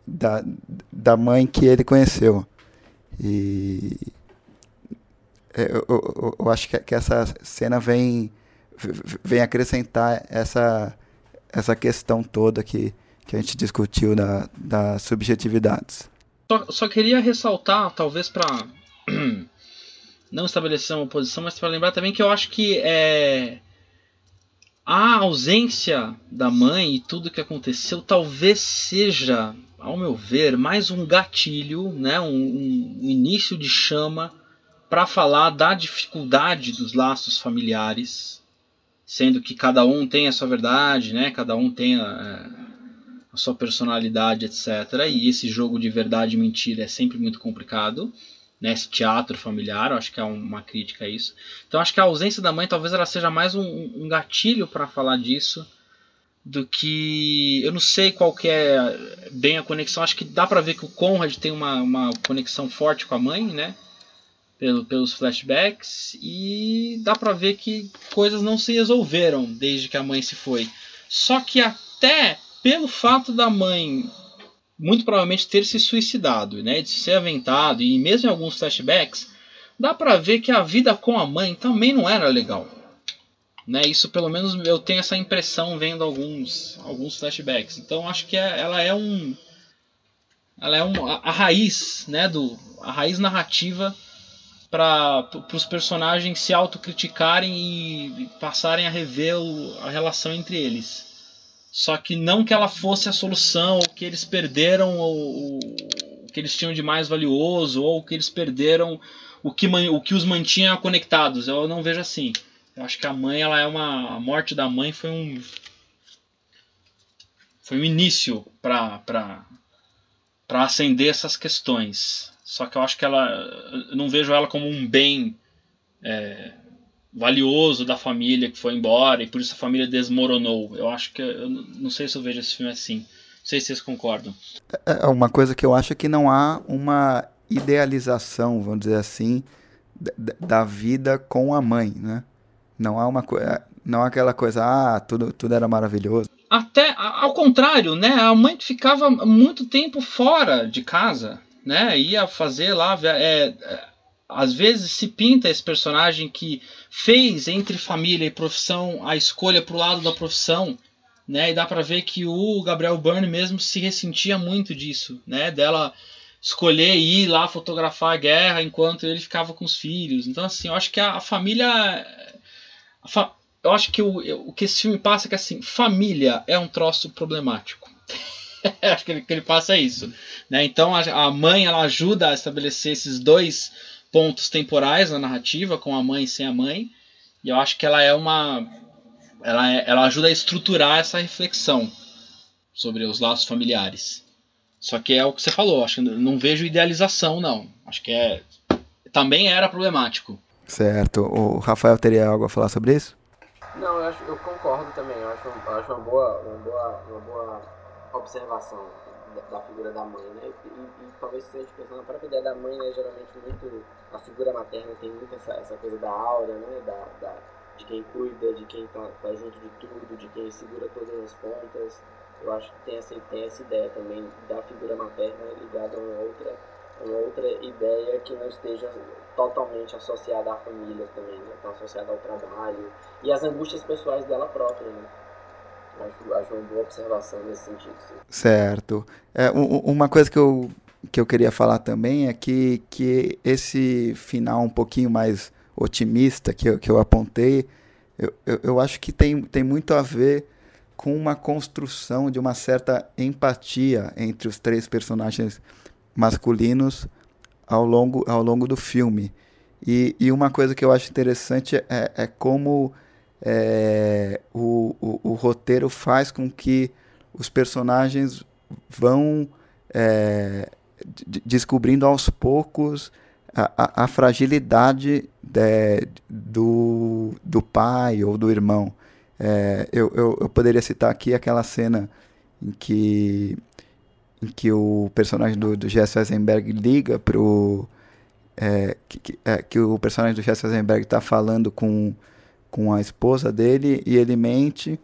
da, da mãe que ele conheceu. E eu, eu, eu acho que, que essa cena vem, vem acrescentar essa, essa questão toda que, que a gente discutiu da, das subjetividades. Só, só queria ressaltar, talvez para não estabelecer uma posição, mas para lembrar também que eu acho que é, a ausência da mãe e tudo que aconteceu talvez seja, ao meu ver, mais um gatilho, né, um, um início de chama para falar da dificuldade dos laços familiares, sendo que cada um tem a sua verdade, né, cada um tem a, a sua personalidade, etc. E esse jogo de verdade e mentira é sempre muito complicado. Né, esse teatro familiar, acho que é uma crítica a isso. Então acho que a ausência da mãe talvez ela seja mais um, um gatilho para falar disso do que eu não sei qual que é bem a conexão. Acho que dá para ver que o Conrad tem uma, uma conexão forte com a mãe, né? Pelo, pelos flashbacks e dá para ver que coisas não se resolveram desde que a mãe se foi. Só que até pelo fato da mãe muito provavelmente ter se suicidado, né, de ser aventado e mesmo em alguns flashbacks, dá para ver que a vida com a mãe também não era legal. Né, isso pelo menos eu tenho essa impressão vendo alguns alguns flashbacks. Então acho que é, ela é um ela é um, a, a raiz, né, do a raiz narrativa para os personagens se autocriticarem e, passarem a rever o, a relação entre eles. Só que não que ela fosse a solução, ou que eles perderam o, o que eles tinham de mais valioso, ou que eles perderam o que, o que os mantinha conectados. Eu não vejo assim. Eu acho que a mãe, ela é uma. A morte da mãe foi um. Foi um início para para acender essas questões. Só que eu acho que ela. Eu não vejo ela como um bem. É, valioso da família que foi embora e por isso a família desmoronou. Eu acho que eu não sei se eu vejo esse filme assim. Não sei se vocês concordam. É, é uma coisa que eu acho que não há uma idealização, vamos dizer assim, da vida com a mãe, né? Não há uma coisa, Não aquela coisa, ah, tudo, tudo era maravilhoso. Até ao contrário, né? A mãe ficava muito tempo fora de casa, né? Ia fazer lá. É, é, às vezes se pinta esse personagem que fez entre família e profissão a escolha pro lado da profissão, né? E dá para ver que o Gabriel Byrne mesmo se ressentia muito disso, né? Dela escolher ir lá fotografar a guerra enquanto ele ficava com os filhos. Então, assim, eu acho que a, a família. A fa, eu acho que o, o que esse filme passa é que, assim, família é um troço problemático. acho que ele, que ele passa isso. Né? Então, a, a mãe ela ajuda a estabelecer esses dois pontos temporais na narrativa, com a mãe e sem a mãe. E eu acho que ela é uma. Ela, é, ela ajuda a estruturar essa reflexão sobre os laços familiares. Só que é o que você falou, acho que não vejo idealização, não. Acho que é. Também era problemático. Certo. O Rafael teria algo a falar sobre isso? Não, eu, acho, eu concordo também. Eu acho, eu acho uma, boa, uma, boa, uma boa observação da, figura da mãe, né? E, e, talvez se a gente pensar na própria ideia da mãe, né? Geralmente muito. A figura materna tem muito essa, essa coisa da aura, né? Da, da, de quem cuida, de quem tá, tá junto de tudo, de quem segura todas as pontas. Eu acho que tem essa, tem essa ideia também da figura materna ligada a uma outra, uma outra ideia que não esteja totalmente associada à família também, né? Está associada ao trabalho e às angústias pessoais dela própria, né? Acho, uma boa observação nesse sentido. Sim. Certo. É, uma coisa que eu, que eu queria falar também é que, que esse final um pouquinho mais otimista que eu, que eu apontei, eu, eu, eu acho que tem, tem muito a ver com uma construção de uma certa empatia entre os três personagens masculinos ao longo, ao longo do filme. E, e uma coisa que eu acho interessante é, é como é, o, o, o, roteiro faz com que os personagens vão é, descobrindo aos poucos a, a, a fragilidade de, do, do pai ou do irmão. É, eu, eu, eu, poderia citar aqui aquela cena em que, em que o personagem do, do Jesse Eisenberg liga pro. É, que, que, é, que, o personagem do Jesse Eisenberg está falando com, com a esposa dele e ele mente.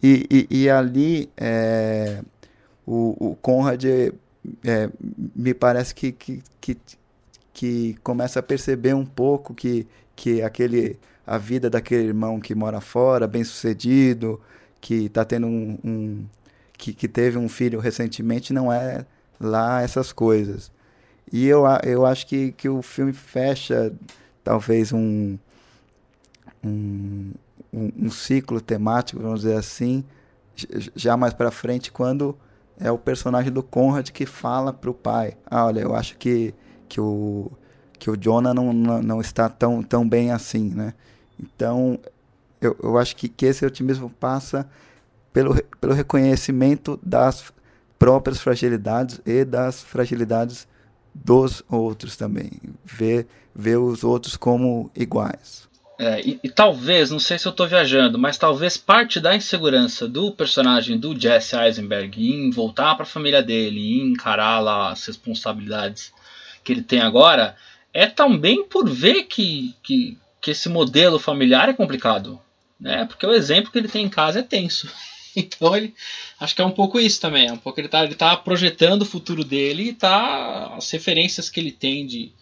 E, e, e ali é, o, o Conrad é, me parece que, que, que, que começa a perceber um pouco que, que aquele a vida daquele irmão que mora fora, bem sucedido, que está tendo um, um que, que, teve um filho recentemente, não é lá essas coisas. E eu, eu acho que, que o filme fecha talvez um, um, um, um ciclo temático, vamos dizer assim, já mais para frente, quando é o personagem do Conrad que fala para o pai: ah, olha, eu acho que, que, o, que o Jonah não, não, não está tão, tão bem assim, né? Então, eu, eu acho que, que esse otimismo passa pelo, pelo reconhecimento das próprias fragilidades e das fragilidades dos outros também. Ver, ver os outros como iguais. É, e, e, talvez, não sei se eu estou viajando, mas talvez parte da insegurança do personagem do Jesse Eisenberg em voltar para a família dele, em encarar lá as responsabilidades que ele tem agora, é também por ver que, que, que esse modelo familiar é complicado, né? Porque o exemplo que ele tem em casa é tenso. Então ele acho que é um pouco isso também, é um pouco ele está ele tá projetando o futuro dele e tá as referências que ele tem de,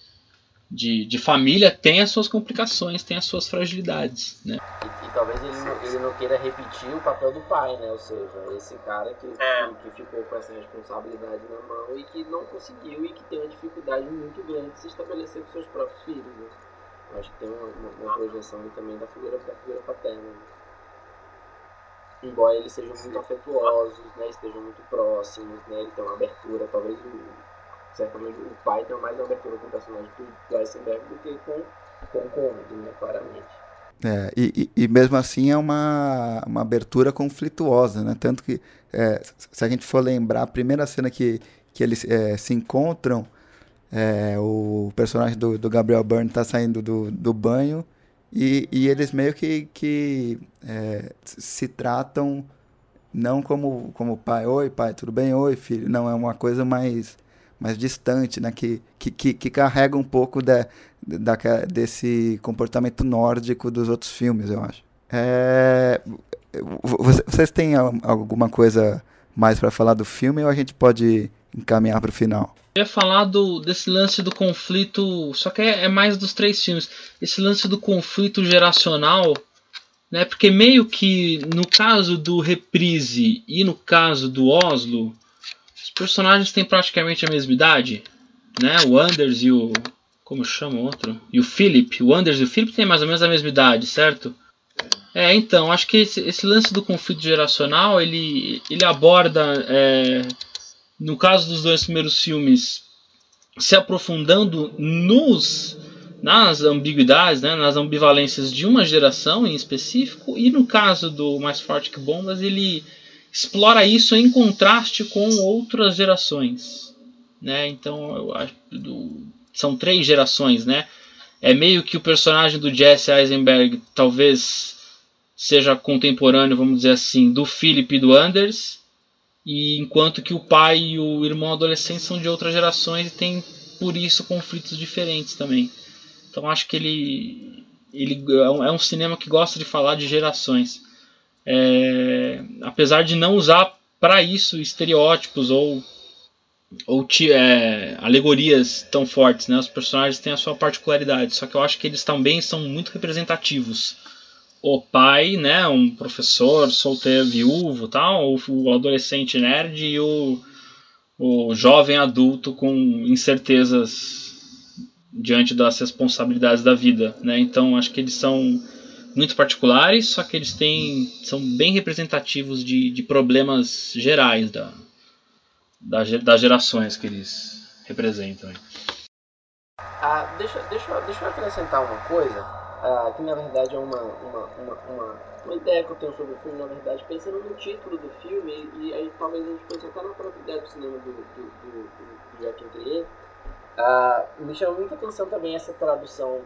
de, de família tem as suas complicações, tem as suas fragilidades, né? E, e talvez ele não, ele não queira repetir o papel do pai, né? Ou seja, esse cara que, é. que, ficou com essa responsabilidade na mão e que não conseguiu e que tem uma dificuldade muito grande de se estabelecer com seus próprios filhos, né? Acho que tem uma, uma, projeção também da figura, da figura paterna. Embora eles sejam muito afetuosos, né, estejam muito próximos, né, ele tem uma abertura, talvez o, certamente o pai tenha mais abertura com o personagem do Eisenberg do que com, com o Conrad, né, claramente. É, e, e, mesmo assim é uma, uma abertura conflituosa, né? Tanto que, é, se a gente for lembrar, a primeira cena que, que eles é, se encontram, é, o personagem do, do Gabriel Byrne está saindo do, do banho e, e eles meio que, que é, se tratam não como, como pai, oi pai, tudo bem? Oi filho. Não, é uma coisa mais, mais distante, né? que, que, que, que carrega um pouco da, da, desse comportamento nórdico dos outros filmes, eu acho. É, vocês têm alguma coisa mais para falar do filme ou a gente pode encaminhar para o final? Eu ia falar do, desse lance do conflito, só que é, é, mais dos três filmes. Esse lance do conflito geracional, né? Porque meio que no caso do Reprise e no caso do Oslo, os personagens têm praticamente a mesma idade, né? O Anders e o como chama o outro? E o Philip, o Anders e o Philip têm mais ou menos a mesma idade, certo? É, então, acho que esse, esse lance do conflito geracional, ele, ele aborda, é, no caso dos dois primeiros filmes, se aprofundando nos nas ambiguidades, né, nas ambivalências de uma geração em específico, e no caso do Mais Forte que Bombas, ele explora isso em contraste com outras gerações. Né? Então, eu acho do, são três gerações, né? É meio que o personagem do Jesse Eisenberg talvez seja contemporâneo, vamos dizer assim, do Philip e do Anders, e enquanto que o pai e o irmão adolescente são de outras gerações e tem por isso conflitos diferentes também. Então acho que ele, ele é um é cinema que gosta de falar de gerações. É, apesar de não usar para isso estereótipos ou ou é, alegorias tão fortes, né? Os personagens têm a sua particularidade, só que eu acho que eles também são muito representativos. O pai, né, um professor solteiro, viúvo, tal, o adolescente nerd e o, o jovem adulto com incertezas diante das responsabilidades da vida, né? Então acho que eles são muito particulares, só que eles têm são bem representativos de, de problemas gerais da, das gerações que eles representam. Ah, deixa, deixa, deixa eu acrescentar uma coisa, ah, que na verdade é uma, uma, uma, uma, uma ideia que eu tenho sobre o filme, na verdade, pensando no título do filme, e, aí talvez a gente pense até na própria ideia do cinema do, do, do, do Jacques ah, me chama muita atenção também essa tradução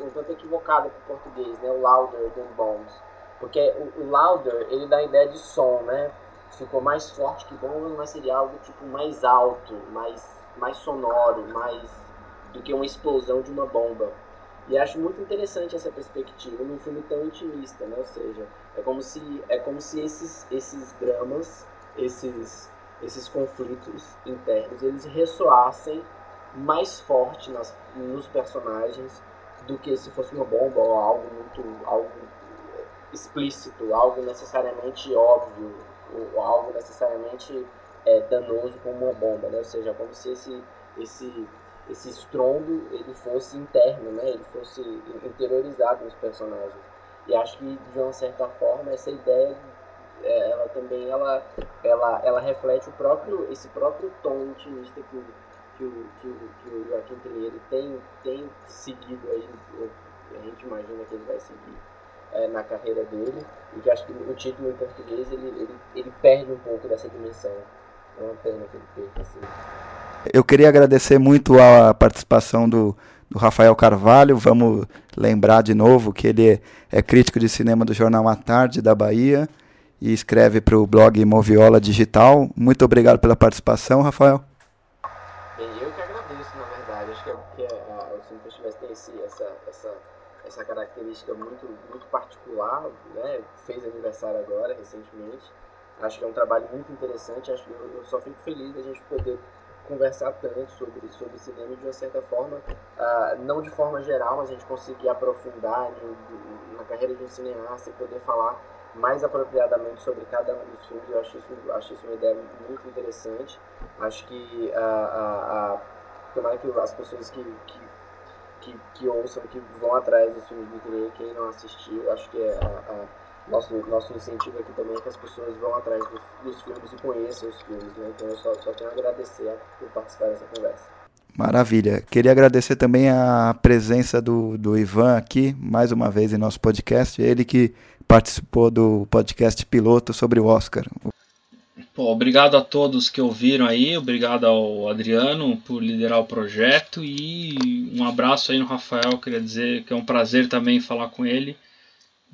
um, tanto equivocada para o português, né, o louder than bones, porque o, o louder ele dá a ideia de som, né, ficou mais forte que bom, mas seria algo tipo mais alto, mais, mais sonoro, mais do que uma explosão de uma bomba. E acho muito interessante essa perspectiva num filme tão intimista, né? Ou seja, é como se é como se esses esses dramas, esses esses conflitos internos, eles ressoassem mais forte nas, nos personagens do que se fosse uma bomba ou algo muito algo explícito, algo necessariamente óbvio, ou algo necessariamente é, danoso como uma bomba, né? Ou seja, como se esse, esse, esse estrondo ele fosse interno, né? Ele fosse interiorizado nos personagens. E acho que de uma certa forma essa ideia é, ela também ela, ela, ela reflete o próprio esse próprio tom intimista que que o, que o, que o Joaquim Pinheiro tem, tem seguido aí, a gente imagina que ele vai seguir é, na carreira dele e que acho que o título em português ele, ele, ele perde um pouco dessa dimensão. É uma pena que ele perca. Assim. Eu queria agradecer muito a participação do, do Rafael Carvalho. Vamos lembrar de novo que ele é crítico de cinema do Jornal à Tarde da Bahia e escreve para o blog Moviola Digital. Muito obrigado pela participação, Rafael. Eu que agradeço, na verdade. Acho que, é, que é, a, o Cine Festivais tem esse, essa, essa, essa característica muito, muito particular, né? fez aniversário agora, recentemente. Acho que é um trabalho muito interessante, acho que eu, eu só fico feliz da gente poder conversar tanto sobre, sobre cinema de uma certa forma, uh, não de forma geral, mas a gente conseguir aprofundar de, na carreira de um cineasta e poder falar mais apropriadamente sobre cada um dos filmes. Eu acho isso, acho isso uma ideia muito interessante. Acho que uh, uh, uh, tomara que as pessoas que, que que, que ouçam, que vão atrás dos filmes do Trier, quem não assistiu, acho que é a, a, nosso, nosso incentivo aqui também é que as pessoas vão atrás dos, dos filmes e conheçam os filmes, né? Então eu só, só tenho a agradecer por participar dessa conversa. Maravilha. Queria agradecer também a presença do, do Ivan aqui, mais uma vez em nosso podcast. Ele que participou do podcast piloto sobre o Oscar. Obrigado a todos que ouviram aí, obrigado ao Adriano por liderar o projeto e um abraço aí no Rafael, queria dizer que é um prazer também falar com ele,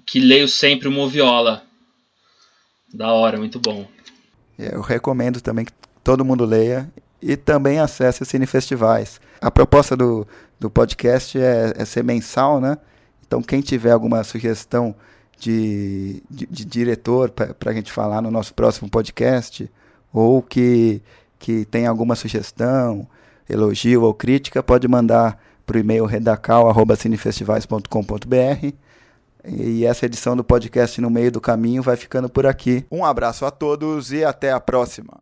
que leio sempre o Moviola. Da hora, muito bom. Eu recomendo também que todo mundo leia e também acesse cinefestivais. A proposta do, do podcast é, é ser mensal, né? Então quem tiver alguma sugestão de, de, de diretor para a gente falar no nosso próximo podcast, ou que, que tem alguma sugestão, elogio ou crítica, pode mandar para o e-mail redacal.cinefestivais.com.br. E essa edição do podcast No Meio do Caminho vai ficando por aqui. Um abraço a todos e até a próxima.